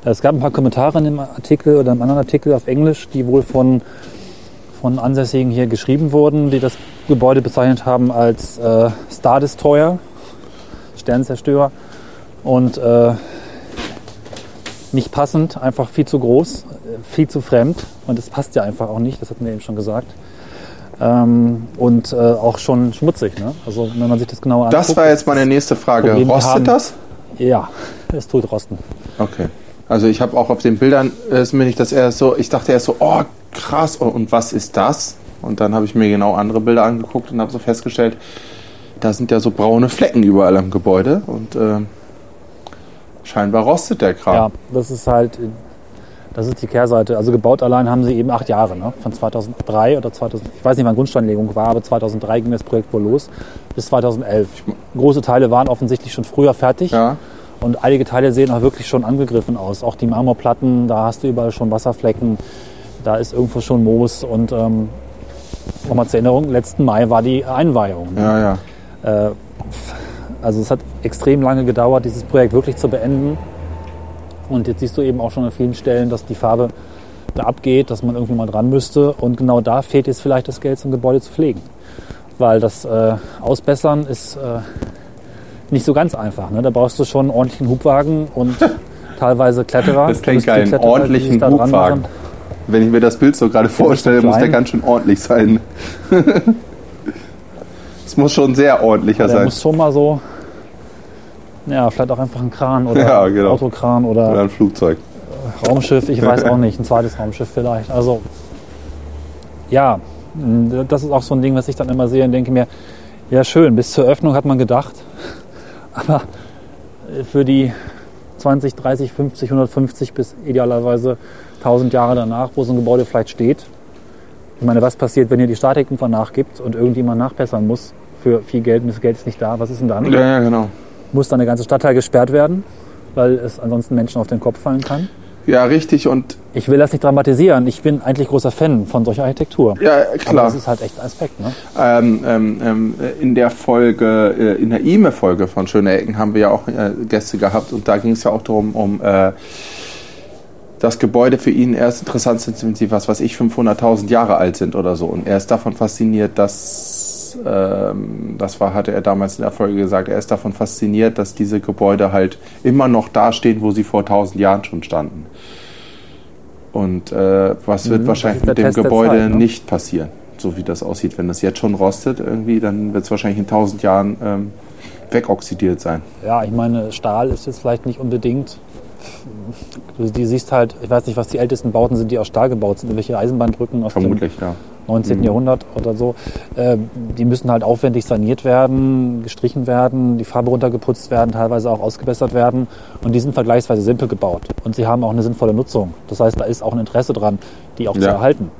Es gab ein paar Kommentare in dem Artikel oder einem anderen Artikel auf Englisch, die wohl von, von Ansässigen hier geschrieben wurden, die das Gebäude bezeichnet haben als äh, Star Destroyer, Sternzerstörer. Und äh, nicht passend, einfach viel zu groß, äh, viel zu fremd. Und es passt ja einfach auch nicht, das hatten wir eben schon gesagt. Ähm, und äh, auch schon schmutzig. Ne? Also wenn man sich das genauer anguckt. Das war jetzt meine nächste Frage. Problem Rostet haben. das? Ja, *laughs* es tut rosten. Okay. Also ich habe auch auf den Bildern, äh, ist mir nicht das erst so, ich dachte erst so, oh krass, und, und was ist das? Und dann habe ich mir genau andere Bilder angeguckt und habe so festgestellt, da sind ja so braune Flecken überall am Gebäude und äh, scheinbar rostet der Kram. Ja, das ist halt, das ist die Kehrseite. Also gebaut allein haben sie eben acht Jahre, ne? von 2003 oder 2000, ich weiß nicht, wann Grundsteinlegung war, aber 2003 ging das Projekt wohl los, bis 2011. Große Teile waren offensichtlich schon früher fertig. Ja. Und einige Teile sehen auch wirklich schon angegriffen aus. Auch die Marmorplatten, da hast du überall schon Wasserflecken, da ist irgendwo schon Moos. Und ähm, nochmal zur Erinnerung, letzten Mai war die Einweihung. ne? Ja, ja. Äh, also es hat extrem lange gedauert, dieses Projekt wirklich zu beenden. Und jetzt siehst du eben auch schon an vielen Stellen, dass die Farbe da abgeht, dass man irgendwie mal dran müsste. Und genau da fehlt jetzt vielleicht das Geld, ein Gebäude zu pflegen. Weil das äh, Ausbessern ist äh, nicht so ganz einfach. Ne? Da brauchst du schon einen ordentlichen Hubwagen und *laughs* teilweise Kletterer. Das klingt geil, einen ordentlichen Hubwagen. Wenn ich mir das Bild so gerade vorstelle, muss der ganz schön ordentlich sein. *laughs* Es muss schon sehr ordentlicher Der sein. muss schon mal so, ja, vielleicht auch einfach ein Kran oder *laughs* Ja, genau. Autokran oder Oder ein Flugzeug. Raumschiff, ich weiß auch *laughs* nicht, ein zweites Raumschiff vielleicht. Also ja, das ist auch so ein Ding, was ich dann immer sehe und denke mir, ja schön, bis zur Öffnung hat man gedacht, *laughs* aber für die 20, 30, 50, 150 bis idealerweise 1000 Jahre danach, wo so ein Gebäude vielleicht steht. Ich meine, was passiert, wenn ihr die Statik irgendwann nachgibt und irgendjemand nachbessern muss für viel Geld und das Geld ist nicht da? Was ist denn dann? Ja, ja, genau. Muss dann der ganze Stadtteil gesperrt werden, weil es ansonsten Menschen auf den Kopf fallen kann? Ja, richtig. Und Ich will das nicht dramatisieren. Ich bin eigentlich großer Fan von solcher Architektur. ja, Aber klar. das ist halt echt ein Aspekt. Ne? Ähm, ähm, ähm, in der Folge, äh, in der E-Mail-Folge von Schöne Ecken haben wir ja auch äh, Gäste gehabt und da ging es ja auch darum, um äh, das Gebäude für ihn erst interessant sind, wenn sie, was weiß ich, 500.000 Jahre alt sind oder so. Und er ist davon fasziniert, dass, ähm, das war, hatte er damals in der Folge gesagt, er ist davon fasziniert, dass diese Gebäude halt immer noch da stehen, wo sie vor 1000 Jahren schon standen. Und äh, was wird Mhm, wahrscheinlich mit dem Test Gebäude Zeit, ne? nicht passieren, so wie das aussieht. Wenn das jetzt schon rostet irgendwie, dann wird es wahrscheinlich in 1000 Jahren ähm, wegoxidiert sein. Ja, ich meine, Stahl ist jetzt vielleicht nicht unbedingt du siehst halt, ich weiß nicht, was die ältesten Bauten sind, die aus Stahl gebaut sind, irgendwelche Eisenbahnbrücken aus dem Vermutlich, ja. 19. Jahrhundert oder so. Äh, die müssen halt aufwendig saniert werden, gestrichen werden, die Farbe runtergeputzt werden, teilweise auch ausgebessert werden. Und die sind vergleichsweise simpel gebaut. Und sie haben auch eine sinnvolle Nutzung. Das heißt, da ist auch ein Interesse dran, die auch zu Ja. erhalten.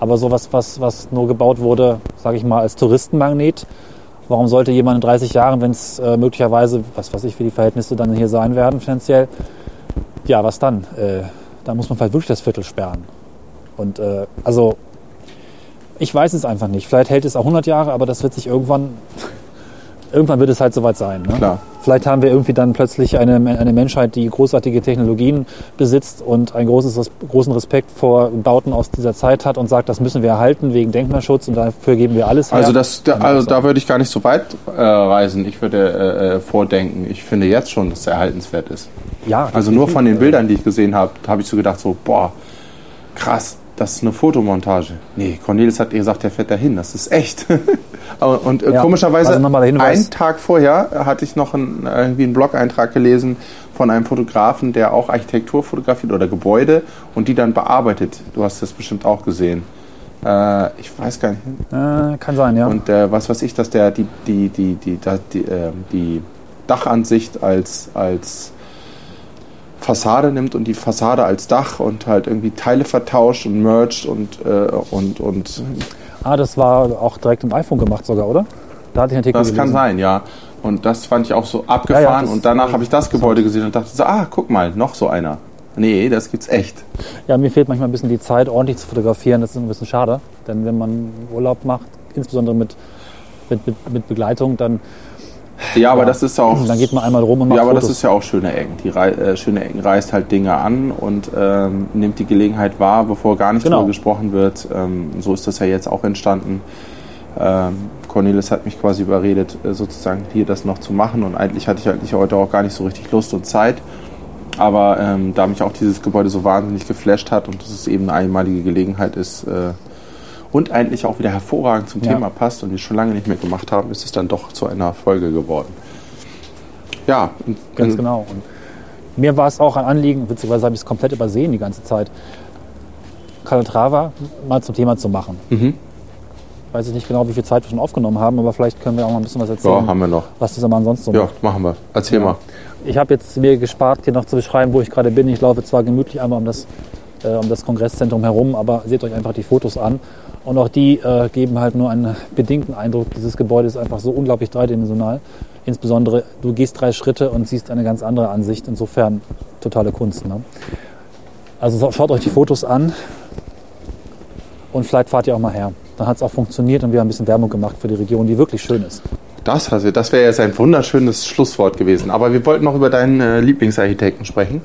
Aber sowas, was, was nur gebaut wurde, sage ich mal, als Touristenmagnet, warum sollte jemand in 30 Jahren, wenn es äh, möglicherweise, was weiß ich, wie die Verhältnisse dann hier sein werden finanziell, ja, was dann? Äh, da muss man vielleicht wirklich das Viertel sperren. Und äh, also, ich weiß es einfach nicht. Vielleicht hält es auch 100 Jahre, aber das wird sich irgendwann, irgendwann wird es halt soweit sein. Ne? Klar. Vielleicht haben wir irgendwie dann plötzlich eine, eine Menschheit, die großartige Technologien besitzt und einen großes, großen Respekt vor Bauten aus dieser Zeit hat und sagt, das müssen wir erhalten wegen Denkmalschutz und dafür geben wir alles her. Also, das, also da würde ich gar nicht so weit äh, reisen. Ich würde äh, äh, vordenken. Ich finde jetzt schon, dass es erhaltenswert ist. ja, Also nur von den Bildern, die ich gesehen habe, habe ich so gedacht, so, boah, krass, das ist eine Fotomontage. Nee, Cornelis hat gesagt, der fährt dahin, das ist echt. *laughs* Und äh, Ja, komischerweise, also einen Tag vorher hatte ich noch einen, irgendwie einen Blog-Eintrag gelesen von einem Fotografen, der auch Architektur fotografiert oder Gebäude und die dann bearbeitet. Du hast das bestimmt auch gesehen. Äh, ich weiß gar nicht. Äh, kann sein, ja. Und äh, was weiß ich, dass der die, die, die, die, da- die, ähm, die Dachansicht als, als Fassade nimmt und die Fassade als Dach und halt irgendwie Teile vertauscht und merged und, äh, und, und ah, das war auch direkt im iPhone gemacht sogar, oder? Da hatte ich einen Artikel das kann gelesen. sein, ja. Und das fand ich auch so abgefahren das- und danach habe ich das Gebäude gesehen und dachte so, ah, guck mal, noch so einer. Nee, das gibt's echt. Ja, mir fehlt manchmal ein bisschen die Zeit, ordentlich zu fotografieren. Das ist ein bisschen schade. Denn wenn man Urlaub macht, insbesondere mit, mit, mit, mit Begleitung, dann, Ja, aber Ja. das ist auch. dann geht man einmal rum und macht Ja, aber Fotos. das ist ja auch schöne Ecken. Die Rei äh, schöne Ecken reißt halt Dinge an und ähm, nimmt die Gelegenheit wahr, bevor gar nicht Genau. drüber gesprochen wird. Ähm, so ist das ja jetzt auch entstanden. Ähm, Cornelis hat mich quasi überredet, äh, sozusagen hier das noch zu machen und eigentlich hatte ich eigentlich heute auch gar nicht so richtig Lust und Zeit. Aber ähm, da mich auch dieses Gebäude so wahnsinnig geflasht hat und dass es eben eine einmalige Gelegenheit ist äh, und eigentlich auch wieder hervorragend zum Ja. Thema passt und wir schon lange nicht mehr gemacht haben, ist es dann doch zu einer Folge geworden. Ja, Ganz genau. Und mir war es auch ein Anliegen, witzigerweise habe ich es komplett übersehen die ganze Zeit, Calatrava mal zum Thema zu machen. Mhm. Weiß ich nicht genau, wie viel Zeit wir schon aufgenommen haben, aber vielleicht können wir auch mal ein bisschen was Ja, erzählen, haben wir noch. was dieser Mann sonst so Ja, macht. machen wir. Erzähl Ja. mal. Ich habe jetzt mir gespart, hier noch zu beschreiben, wo ich gerade bin. Ich laufe zwar gemütlich einmal um das, äh, um das Kongresszentrum herum, aber seht euch einfach die Fotos an. Und auch die äh, geben halt nur einen bedingten Eindruck. Dieses Gebäude ist einfach so unglaublich dreidimensional. Insbesondere, du gehst drei Schritte und siehst eine ganz andere Ansicht. Insofern totale Kunst. Ne? Also so- schaut euch die Fotos an und vielleicht fahrt ihr auch mal her. Dann hat es auch funktioniert und wir haben ein bisschen Werbung gemacht für die Region, die wirklich schön ist. Das, also, das wäre jetzt ein wunderschönes Schlusswort gewesen. Aber wir wollten noch über deinen äh, Lieblingsarchitekten sprechen.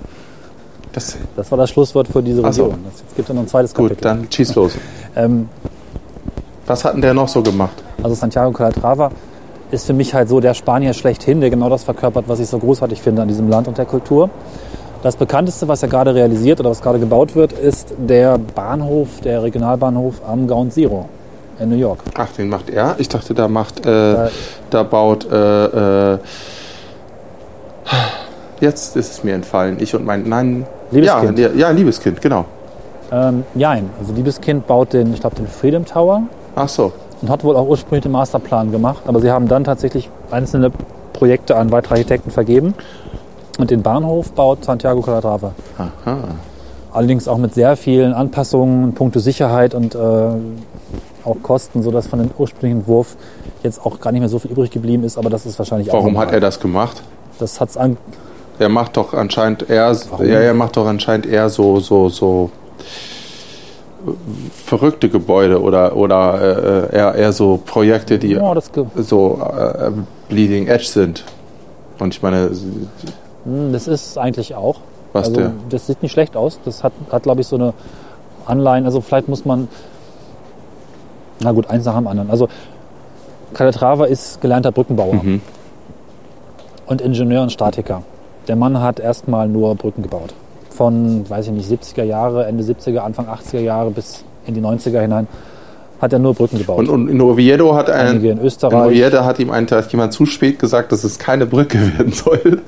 Das, Das war das Schlusswort für diese so. Region. Das- Jetzt gibt es noch ein zweites gut, Kapitel. dann schieß los. Ähm, Was hat denn der noch so gemacht? Also Santiago Calatrava ist für mich halt so der Spanier schlechthin, der genau das verkörpert, was ich so großartig finde an diesem Land und der Kultur. Das bekannteste, was er gerade realisiert oder was gerade gebaut wird, ist der Bahnhof, der Regionalbahnhof am Ground Zero in New York. Ach, den macht er. Ich dachte, da macht, äh, Da- da baut, äh, äh, jetzt ist es mir entfallen. Ich und mein, nein, Liebeskind. Ja, ja, Liebeskind, genau. Ähm, nein, also Liebeskind baut den, ich glaube, den Freedom Tower Ach so. und hat wohl auch ursprünglich den Masterplan gemacht, aber sie haben dann tatsächlich einzelne Projekte an weitere Architekten vergeben. Und den Bahnhof baut Santiago Calatrava. Aha. Allerdings auch mit sehr vielen Anpassungen in puncto Sicherheit und äh, auch Kosten, sodass von dem ursprünglichen Entwurf jetzt auch gar nicht mehr so viel übrig geblieben ist, aber das ist wahrscheinlich auch Warum hat er das gemacht? Das hat's an, Er macht doch anscheinend eher, Warum? ja, er macht doch anscheinend eher so, so, so äh, verrückte Gebäude oder, oder äh, eher, eher so Projekte, die ge- so äh, bleeding edge sind. Und ich meine, hm, das ist eigentlich auch. was also, der? das sieht nicht schlecht aus. Das hat, hat glaube ich, so eine Anleihen. Also vielleicht muss man, na gut, eins nach dem anderen. Also Calatrava ist gelernter Brückenbauer Mhm. und Ingenieur und Statiker. Der Mann hat erstmal nur Brücken gebaut. Von, weiß ich nicht, 70er Jahre, Ende 70er, Anfang 80er Jahre bis in die 90er hinein hat er nur Brücken gebaut. Und, und in Oviedo hat ein, Einige in in Österreich. Oviedo hat ihm ein, hat jemand zu spät gesagt, dass es keine Brücke *laughs* werden soll.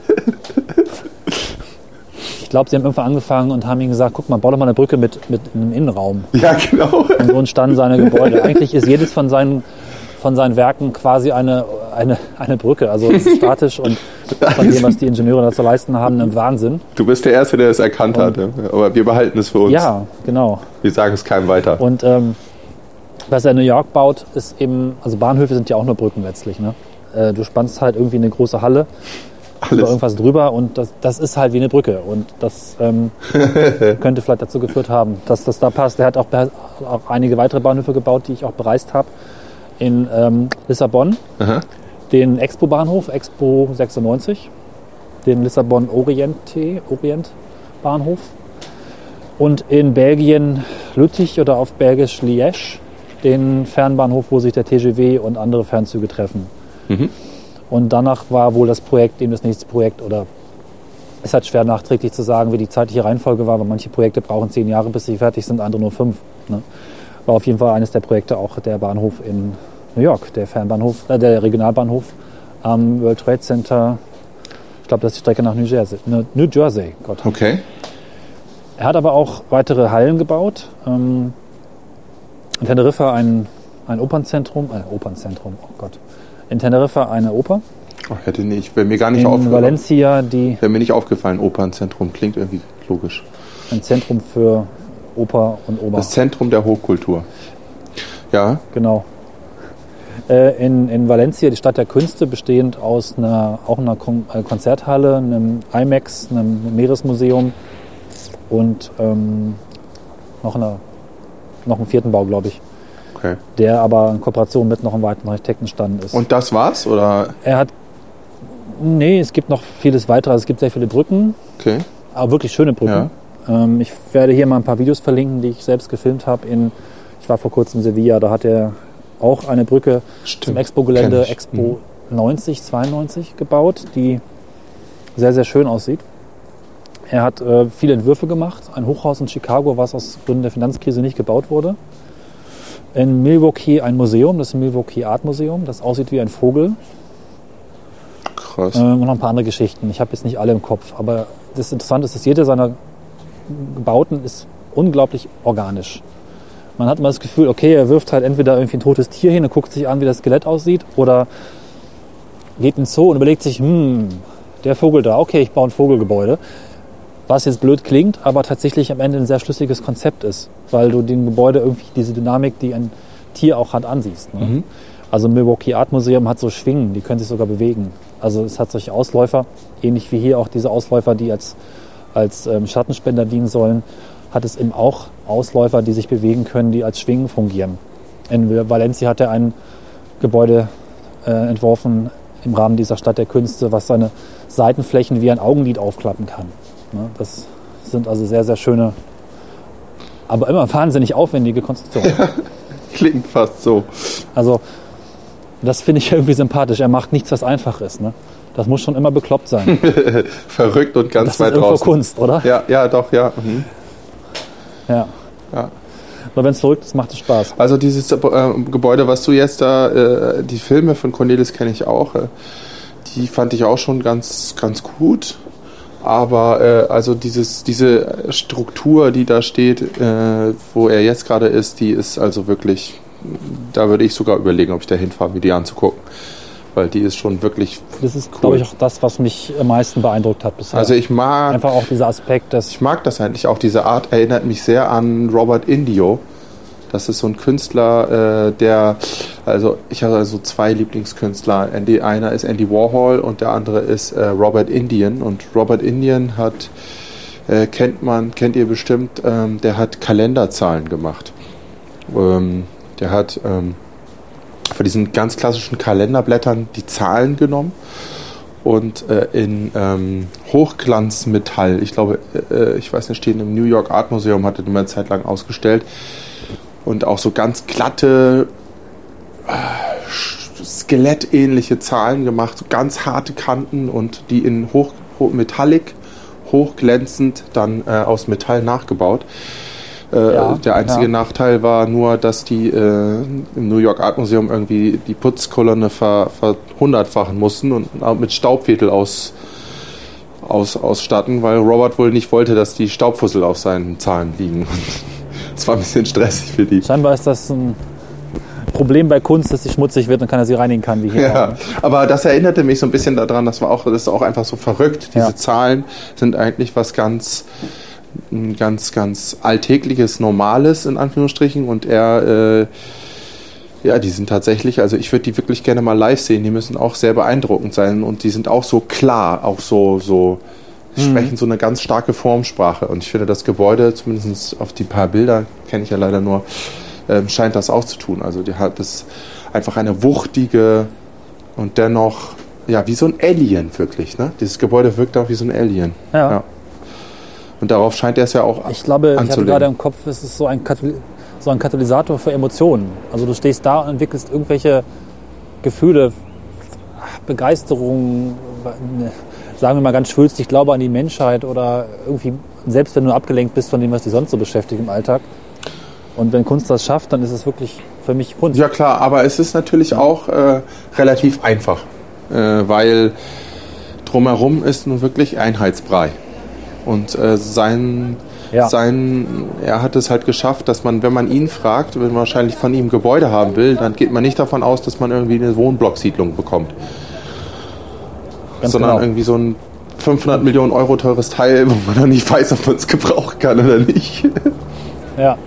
Ich glaube, sie haben irgendwann angefangen und haben ihm gesagt, guck mal, bau doch mal eine Brücke mit, mit einem Innenraum. *laughs* Ja, genau. Und so entstanden seine Gebäude. Eigentlich ist jedes von seinen, von seinen Werken quasi eine, eine, eine Brücke. Also es ist statisch und *laughs* von dem, was die Ingenieure da zu leisten haben, ein Wahnsinn. Du bist der Erste, der es erkannt hat. Aber wir behalten es für uns. Ja, genau. Wir sagen es keinem weiter. Und ähm, was er in New York baut, ist eben, also Bahnhöfe sind ja auch nur Brücken letztlich. Ne? Äh, du spannst halt irgendwie eine große Halle über Alles. irgendwas drüber und das, das ist halt wie eine Brücke. Und das ähm, *laughs* könnte vielleicht dazu geführt haben, dass das da passt. Er hat auch, auch einige weitere Bahnhöfe gebaut, die ich auch bereist habe. In ähm, Lissabon, Aha. Den Expo-Bahnhof, Expo 96, den Lissabon Oriente, Orient Bahnhof und in Belgien Lüttich oder auf Bergisch Liège, den Fernbahnhof, wo sich der TGW und andere Fernzüge treffen. Mhm. Und danach war wohl das Projekt eben das nächste Projekt oder ist halt schwer nachträglich zu sagen, wie die zeitliche Reihenfolge war, weil manche Projekte brauchen zehn Jahre, bis sie fertig sind, andere nur fünf. Ne? War auf jeden Fall eines der Projekte auch der Bahnhof in New York, der Fernbahnhof, äh, der Regionalbahnhof am World Trade Center. Ich glaube, das ist die Strecke nach New Jersey. Ne, New Jersey, Gott. Okay. Er hat aber auch weitere Hallen gebaut. Ähm, in Teneriffa ein, ein Opernzentrum, äh, Opernzentrum, oh Gott. In Teneriffa eine Oper. Oh, hätte nicht, wäre mir gar nicht In aufgefallen. Valencia die, Wäre mir nicht aufgefallen, Opernzentrum. Klingt irgendwie logisch. ein Zentrum für Oper und Ober. Das Zentrum der Hochkultur. Ja, Genau. Äh, in, in Valencia, die Stadt der Künste, bestehend aus einer, auch einer Kon äh, Konzerthalle, einem IMAX, einem Meeresmuseum und ähm, noch, einer, noch einem vierten Bau, glaube ich, okay. der aber in Kooperation mit noch einem weiteren Architektenstand ist. Und das war's? Oder? er hat, nee, es gibt noch vieles weitere. Also es gibt sehr viele Brücken, Okay. aber wirklich schöne Brücken. Ähm, ich werde hier mal ein paar Videos verlinken, die ich selbst gefilmt habe. In, ich war vor kurzem in Sevilla, da hat er auch eine Brücke zum Stimmt. Expo-Gelände Kenn ich. Expo 90, 92 gebaut, die sehr, sehr schön aussieht. Er hat äh, viele Entwürfe gemacht. Ein Hochhaus in Chicago, was aus Gründen der Finanzkrise nicht gebaut wurde. In Milwaukee ein Museum, das Milwaukee Art Museum, das aussieht wie ein Vogel. Krass. Ähm, und noch ein paar andere Geschichten. Ich habe jetzt nicht alle im Kopf, aber das Interessante ist, dass jede seiner Bauten ist unglaublich organisch. Man hat immer das Gefühl, okay, er wirft halt entweder irgendwie ein totes Tier hin und guckt sich an, wie das Skelett aussieht, oder geht in den Zoo und überlegt sich, hm, der Vogel da, okay, ich baue ein Vogelgebäude. Was jetzt blöd klingt, aber tatsächlich am Ende ein sehr schlüssiges Konzept ist, weil du dem Gebäude irgendwie diese Dynamik, die ein Tier auch hat, ansiehst. Ne? Also Milwaukee Art Museum hat so Schwingen, die können sich sogar bewegen. Also es hat solche Ausläufer, ähnlich wie hier auch diese Ausläufer, die als, als ähm, Schattenspender dienen sollen, hat es eben auch Ausläufer, die sich bewegen können, die als Schwingen fungieren. In Valencia hat er ein Gebäude äh, entworfen im Rahmen dieser Stadt der Künste, was seine Seitenflächen wie ein Augenlid aufklappen kann. Ne? Das sind also sehr, sehr schöne, aber immer wahnsinnig aufwendige Konstruktionen. Klingt fast so. Also das finde ich irgendwie sympathisch. Er macht nichts, was einfach ist. Ne? Das muss schon immer bekloppt sein. *laughs* Verrückt und ganz Das ist weit irgendwo draußen. Kunst, oder? Ja, ja, doch, ja. Mhm. Ja. ja. Nur wenn es verrückt ist, macht es Spaß. Also dieses äh, Gebäude, was du jetzt da, äh, die Filme von Cornelis kenne ich auch, äh, die fand ich auch schon ganz, ganz gut. Aber äh, also dieses, diese Struktur, die da steht, äh, wo er jetzt gerade ist, die ist also wirklich, da würde ich sogar überlegen, ob ich da hinfahre, mir die anzugucken. Weil die ist schon wirklich. Das ist, glaube ich, auch das, was mich am meisten beeindruckt hat bisher. Also ich mag. Einfach auch dieser Aspekt, dass Ich mag das eigentlich auch. Diese Art erinnert mich sehr an Robert Indio. Das ist so ein Künstler, äh, der, also ich habe also zwei Lieblingskünstler. Andy, einer ist Andy Warhol und der andere ist äh, Robert Indian. Und Robert Indian hat, äh, kennt man, kennt ihr bestimmt, ähm, der hat Kalenderzahlen gemacht. Ähm, der hat ähm, von diesen ganz klassischen Kalenderblättern die Zahlen genommen und äh, in ähm, Hochglanzmetall, ich glaube, äh, ich weiß nicht, stehen im New York Art Museum, hatte die mal eine Zeit lang ausgestellt. Und auch so ganz glatte, äh, skelettähnliche Zahlen gemacht, so ganz harte Kanten und die in hoch, hoch Metallic, hochglänzend dann äh, aus Metall nachgebaut. Äh, Ja, der einzige ja. Nachteil war nur, dass die äh, im New York Art Museum irgendwie die Putzkolonne ver, verhundertfachen mussten und auch mit Staubwedel aus, aus, ausstatten, weil Robert wohl nicht wollte, dass die Staubfussel auf seinen Zahlen liegen. *laughs* Das war ein bisschen stressig für die. Scheinbar ist das ein Problem bei Kunst, dass sie schmutzig wird und keiner sie reinigen kann, wie hier. Ja, aber das erinnerte mich so ein bisschen daran, das war auch, das ist auch einfach so verrückt. Diese Ja. Zahlen sind eigentlich was ganz, ein ganz, ganz alltägliches, normales in Anführungsstrichen und er, äh, ja, die sind tatsächlich, also ich würde die wirklich gerne mal live sehen. Die müssen auch sehr beeindruckend sein und die sind auch so klar, auch so, so sprechen so eine ganz starke Formsprache. Und ich finde, das Gebäude, zumindest auf die paar Bilder, kenne ich ja leider nur, ähm, scheint das auch zu tun. Also die hat das einfach eine wuchtige und dennoch, ja, wie so ein Alien wirklich. Ne? Dieses Gebäude wirkt auch wie so ein Alien. Ja. Und darauf scheint er es ja auch Ich glaube, ich hatte anzulegen. gerade im Kopf, es ist so ein, so ein Katalysator für Emotionen. Also du stehst da und entwickelst irgendwelche Gefühle, Begeisterung, sagen wir mal ganz schwülst, ich glaube an die Menschheit oder irgendwie, selbst wenn du abgelenkt bist von dem, was dich sonst so beschäftigt im Alltag. Und wenn Kunst das schafft, dann ist es wirklich für mich Kunst. Ja klar, aber es ist natürlich auch äh, relativ einfach, äh, weil drumherum ist nun wirklich Einheitsbrei. Und äh, sein, Ja. sein, er hat es halt geschafft, dass man, wenn man ihn fragt, wenn man wahrscheinlich von ihm Gebäude haben will, dann geht man nicht davon aus, dass man irgendwie eine Wohnblocksiedlung bekommt, Ganz sondern genau. irgendwie so ein 500 Millionen Euro teures Teil, wo man dann nicht weiß, ob man es gebrauchen kann oder nicht. Ja.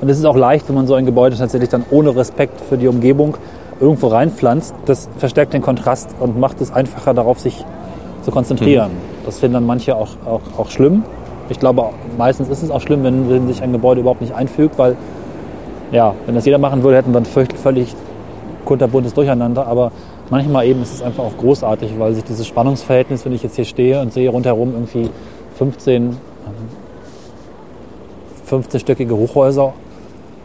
Und es ist auch leicht, wenn man so ein Gebäude tatsächlich dann ohne Respekt für die Umgebung irgendwo reinpflanzt. Das verstärkt den Kontrast und macht es einfacher, darauf sich zu konzentrieren. Das finden dann manche auch, auch, auch schlimm. Ich glaube, meistens ist es auch schlimm, wenn, wenn sich ein Gebäude überhaupt nicht einfügt, weil, ja, wenn das jeder machen würde, hätten wir ein völlig, kunterbuntes Durcheinander. Aber manchmal eben ist es einfach auch großartig, weil sich dieses Spannungsverhältnis, wenn ich jetzt hier stehe und sehe rundherum irgendwie 15 15-stöckige Hochhäuser,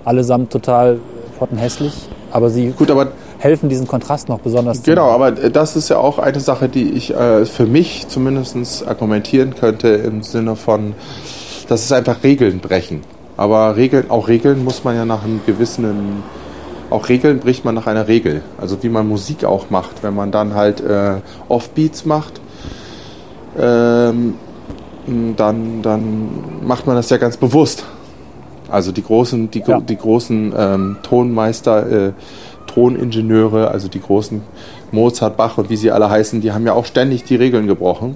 allesamt total pottenhässlich, aber sie Gut, aber helfen diesen Kontrast noch besonders zu Genau, aber das ist ja auch eine Sache, die ich äh, für mich zumindest argumentieren könnte im Sinne von, das ist einfach Regeln brechen. Aber Regeln, auch Regeln muss man ja nach einem gewissen, auch Regeln bricht man nach einer Regel. Also wie man Musik auch macht, wenn man dann halt äh, Offbeats macht, ähm, dann, dann macht man das ja ganz bewusst. Also die großen, die, Ja. die großen ähm, Tonmeister, äh, Toningenieure, also die großen Mozart, Bach und wie sie alle heißen, die haben ja auch ständig die Regeln gebrochen.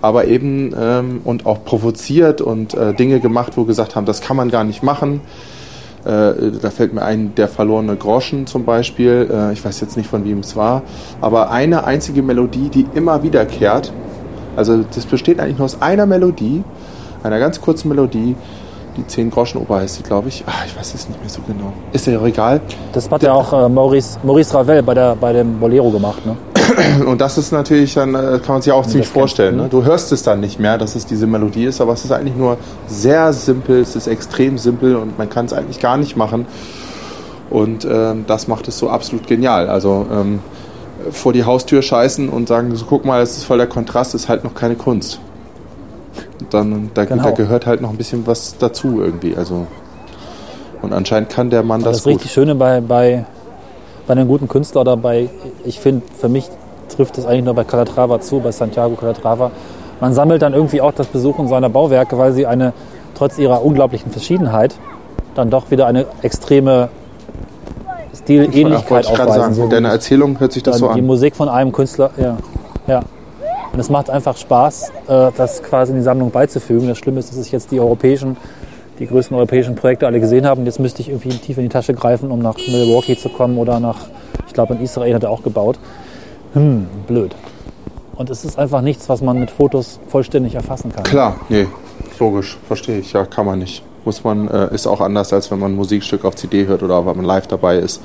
Aber eben ähm, und auch provoziert und äh, Dinge gemacht, wo gesagt haben, das kann man gar nicht machen. Äh, da fällt mir ein, der verlorene Groschen zum Beispiel. Äh, ich weiß jetzt nicht, von wem es war. Aber eine einzige Melodie, die immer wiederkehrt. Also das besteht eigentlich nur aus einer Melodie, einer ganz kurzen Melodie. Die 10 Groschen Oper heißt sie, glaube ich. Ah, ich weiß es nicht mehr so genau. Ist ja egal. Das hat ja auch äh, Maurice, Maurice Ravel bei, der, bei dem Bolero gemacht. Ne? *clears throat* Und das ist natürlich dann, äh, kann man sich auch ziemlich vorstellen. Ne? Du hörst es dann nicht mehr, dass es diese Melodie ist, aber es ist eigentlich nur sehr simpel, es ist extrem simpel und man kann es eigentlich gar nicht machen. Und ähm, das macht es so absolut genial. Also ähm, vor die Haustür scheißen und sagen, so guck mal, das ist voll der Kontrast, ist halt noch keine Kunst. Dann, da, Genau. da gehört halt noch ein bisschen was dazu irgendwie. Also und anscheinend kann der Mann Das, das, ist richtig Schöne bei, bei, bei einem guten Künstler oder bei, ich finde, für mich trifft es eigentlich nur bei Calatrava zu, bei Santiago Calatrava. Man sammelt dann irgendwie auch das Besuchen seiner Bauwerke, weil sie eine, trotz ihrer unglaublichen Verschiedenheit, dann doch wieder eine extreme Stilähnlichkeit aufweisen. sagen. So deiner Erzählung hört sich das so die an. Musik von einem Künstler, ja. ja. Und es macht einfach Spaß, äh, das quasi in die Sammlung beizufügen. Das Schlimme ist, dass ich jetzt die europäischen, die größten europäischen Projekte alle gesehen habe. Und jetzt müsste ich irgendwie tief in die Tasche greifen, um nach Milwaukee zu kommen oder nach, ich glaube, in Israel hat er auch gebaut. Hm, blöd. Und es ist einfach nichts, was man mit Fotos vollständig erfassen kann. Klar, nee, logisch, verstehe ich. Ja, kann man nicht. Muss man, äh, ist auch anders, als wenn man ein Musikstück auf CD hört oder wenn man live dabei ist.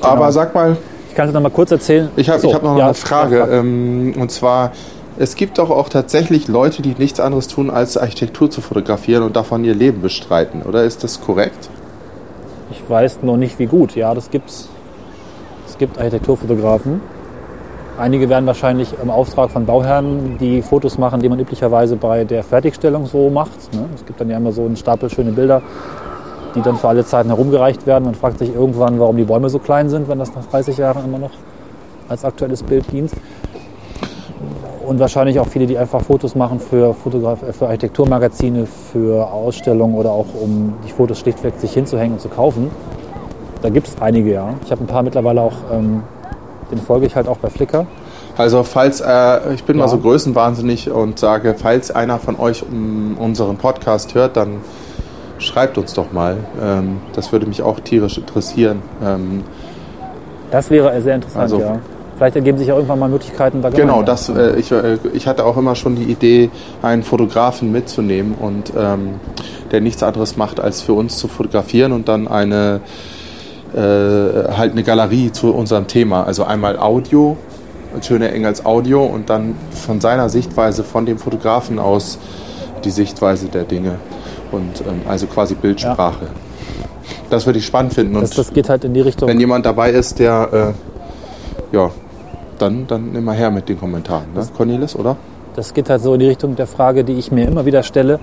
Aber sag mal, Ich kann es noch mal kurz erzählen. ich habe So, hab noch ja, eine Frage. ja, ähm, und zwar, es gibt doch auch tatsächlich Leute, die nichts anderes tun, als Architektur zu fotografieren und davon ihr Leben bestreiten. Oder ist das korrekt? Ich weiß noch nicht, wie gut. Ja, das gibt's. Es gibt Architekturfotografen. Einige werden wahrscheinlich im Auftrag von Bauherren die Fotos machen, die man üblicherweise bei der Fertigstellung so macht. ne? Es gibt dann ja immer so einen Stapel schöne Bilder, die dann für alle Zeiten herumgereicht werden. Man fragt sich irgendwann, warum die Bäume so klein sind, wenn das nach 30 Jahren immer noch als aktuelles Bild dient. Und wahrscheinlich auch viele, die einfach Fotos machen für, Fotograf für Architekturmagazine, für Ausstellungen oder auch um die Fotos schlichtweg sich hinzuhängen und zu kaufen. Da gibt es einige, ja. Ich habe ein paar mittlerweile auch, ähm, den folge ich halt auch bei Flickr. Also falls, äh, ich bin Ja. mal so größenwahnsinnig und sage, falls einer von euch um, unseren Podcast hört, dann schreibt uns doch mal. Ähm, das würde mich auch tierisch interessieren. Ähm, Das wäre sehr interessant, Also- ja. Vielleicht ergeben sich ja irgendwann mal Möglichkeiten da genau, das, äh, ich, äh, ich hatte auch immer schon die Idee, einen Fotografen mitzunehmen und ähm, der nichts anderes macht, als für uns zu fotografieren und dann eine äh, halt eine Galerie zu unserem Thema. Also einmal Audio, schöne Engels Audio und dann von seiner Sichtweise, von dem Fotografen aus die Sichtweise der Dinge. Und ähm, also quasi Bildsprache. Das würde ich spannend finden. Und Das, das geht halt in die Richtung. wenn jemand dabei ist, der äh, ja, dann, dann immer her mit den Kommentaren. Ne? Cornelis, oder? Das geht halt so in die Richtung der Frage, die ich mir immer wieder stelle.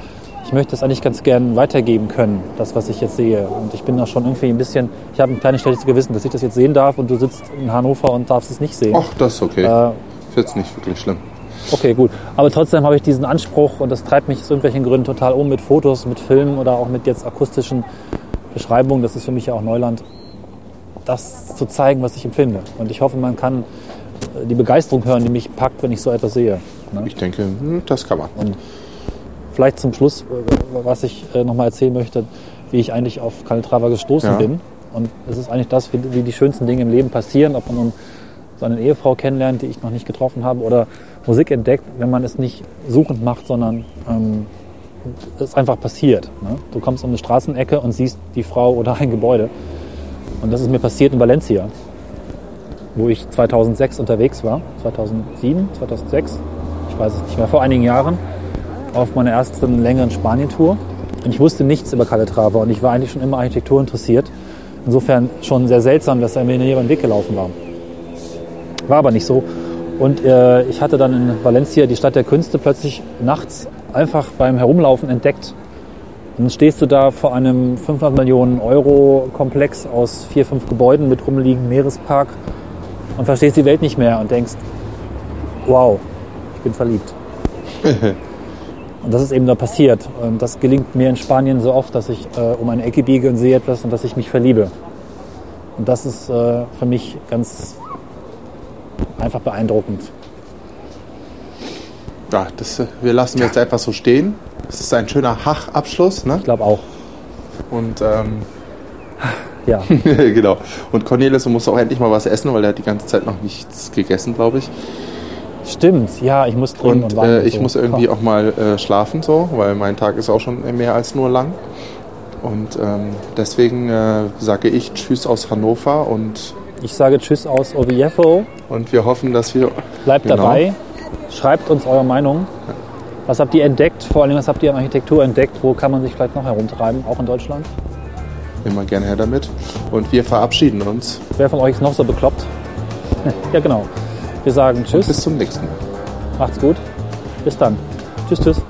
Ich möchte das eigentlich ganz gern weitergeben können, das, was ich jetzt sehe. Und ich bin da schon irgendwie ein bisschen, ich habe ein kleines schlechtes Gewissen, dass ich das jetzt sehen darf und du sitzt in Hannover und darfst es nicht sehen. Ach, das ist okay. Äh, Ist jetzt nicht wirklich schlimm. Okay, gut. Aber trotzdem habe ich diesen Anspruch und das treibt mich aus irgendwelchen Gründen total um mit Fotos, mit Filmen oder auch mit jetzt akustischen Beschreibungen. Das ist für mich ja auch Neuland, das zu zeigen, was ich empfinde. Und ich hoffe, man kann äh, die Begeisterung hören, die mich packt, wenn ich so etwas sehe. Ne? Ich denke, hm, das kann man. Vielleicht zum Schluss, äh, was ich äh, nochmal erzählen möchte, wie ich eigentlich auf Calatrava gestoßen Ja. bin. Und es ist eigentlich das, wie, wie die schönsten Dinge im Leben passieren, ob man nun seine Ehefrau kennenlernt, die ich noch nicht getroffen habe, oder Musik entdeckt, wenn man es nicht suchend macht, sondern ähm, es einfach passiert. Ne? Du kommst um eine Straßenecke und siehst die Frau oder ein Gebäude. Und das ist mir passiert in Valencia, wo ich 2006 unterwegs war, 2007, 2006, ich weiß es nicht mehr, vor einigen Jahren, auf meiner ersten längeren Spanientour. Und ich wusste nichts über Calatrava und ich war eigentlich schon immer Architektur interessiert. Insofern schon sehr seltsam, dass er mir über den Weg gelaufen war. War aber nicht so. Und äh, ich hatte dann in Valencia die Stadt der Künste plötzlich nachts einfach beim Herumlaufen entdeckt. Und dann stehst du da vor einem 500 Millionen Euro Komplex aus vier, fünf Gebäuden mit rumliegenden Meerespark und verstehst die Welt nicht mehr und denkst, wow, ich bin verliebt. *laughs* Und das ist eben da passiert. Und das gelingt mir in Spanien so oft, dass ich äh, um eine Ecke biege und sehe etwas und dass ich mich verliebe. Und das ist äh, für mich ganz einfach beeindruckend. Ja, das, äh, wir lassen jetzt etwas so stehen. Das ist ein schöner Hach-Abschluss. Ne? Ich glaube auch. Und ähm, Ja, *laughs* genau. Und Cornelis muss auch endlich mal was essen, weil er hat die ganze Zeit noch nichts gegessen, glaube ich. stimmt. Ja, ich muss trinken und, Und äh, ich so. muss irgendwie auch mal äh, schlafen, so, weil mein Tag ist auch schon mehr als nur lang. Und ähm, deswegen äh, sage ich Tschüss aus Hannover und, Ich sage Tschüss aus Oviedo. und wir hoffen, dass wir. Bleibt Genau. dabei. Schreibt uns eure Meinung. Was habt ihr entdeckt? Vor allem, was habt ihr an Architektur entdeckt? Wo kann man sich vielleicht noch herumtreiben, auch in Deutschland? Immer gerne her damit. Und wir verabschieden uns. Wer von euch ist noch so bekloppt? *laughs* ja, genau. Wir sagen Tschüss. Bis zum nächsten Mal. Macht's gut. Bis dann. Tschüss, tschüss.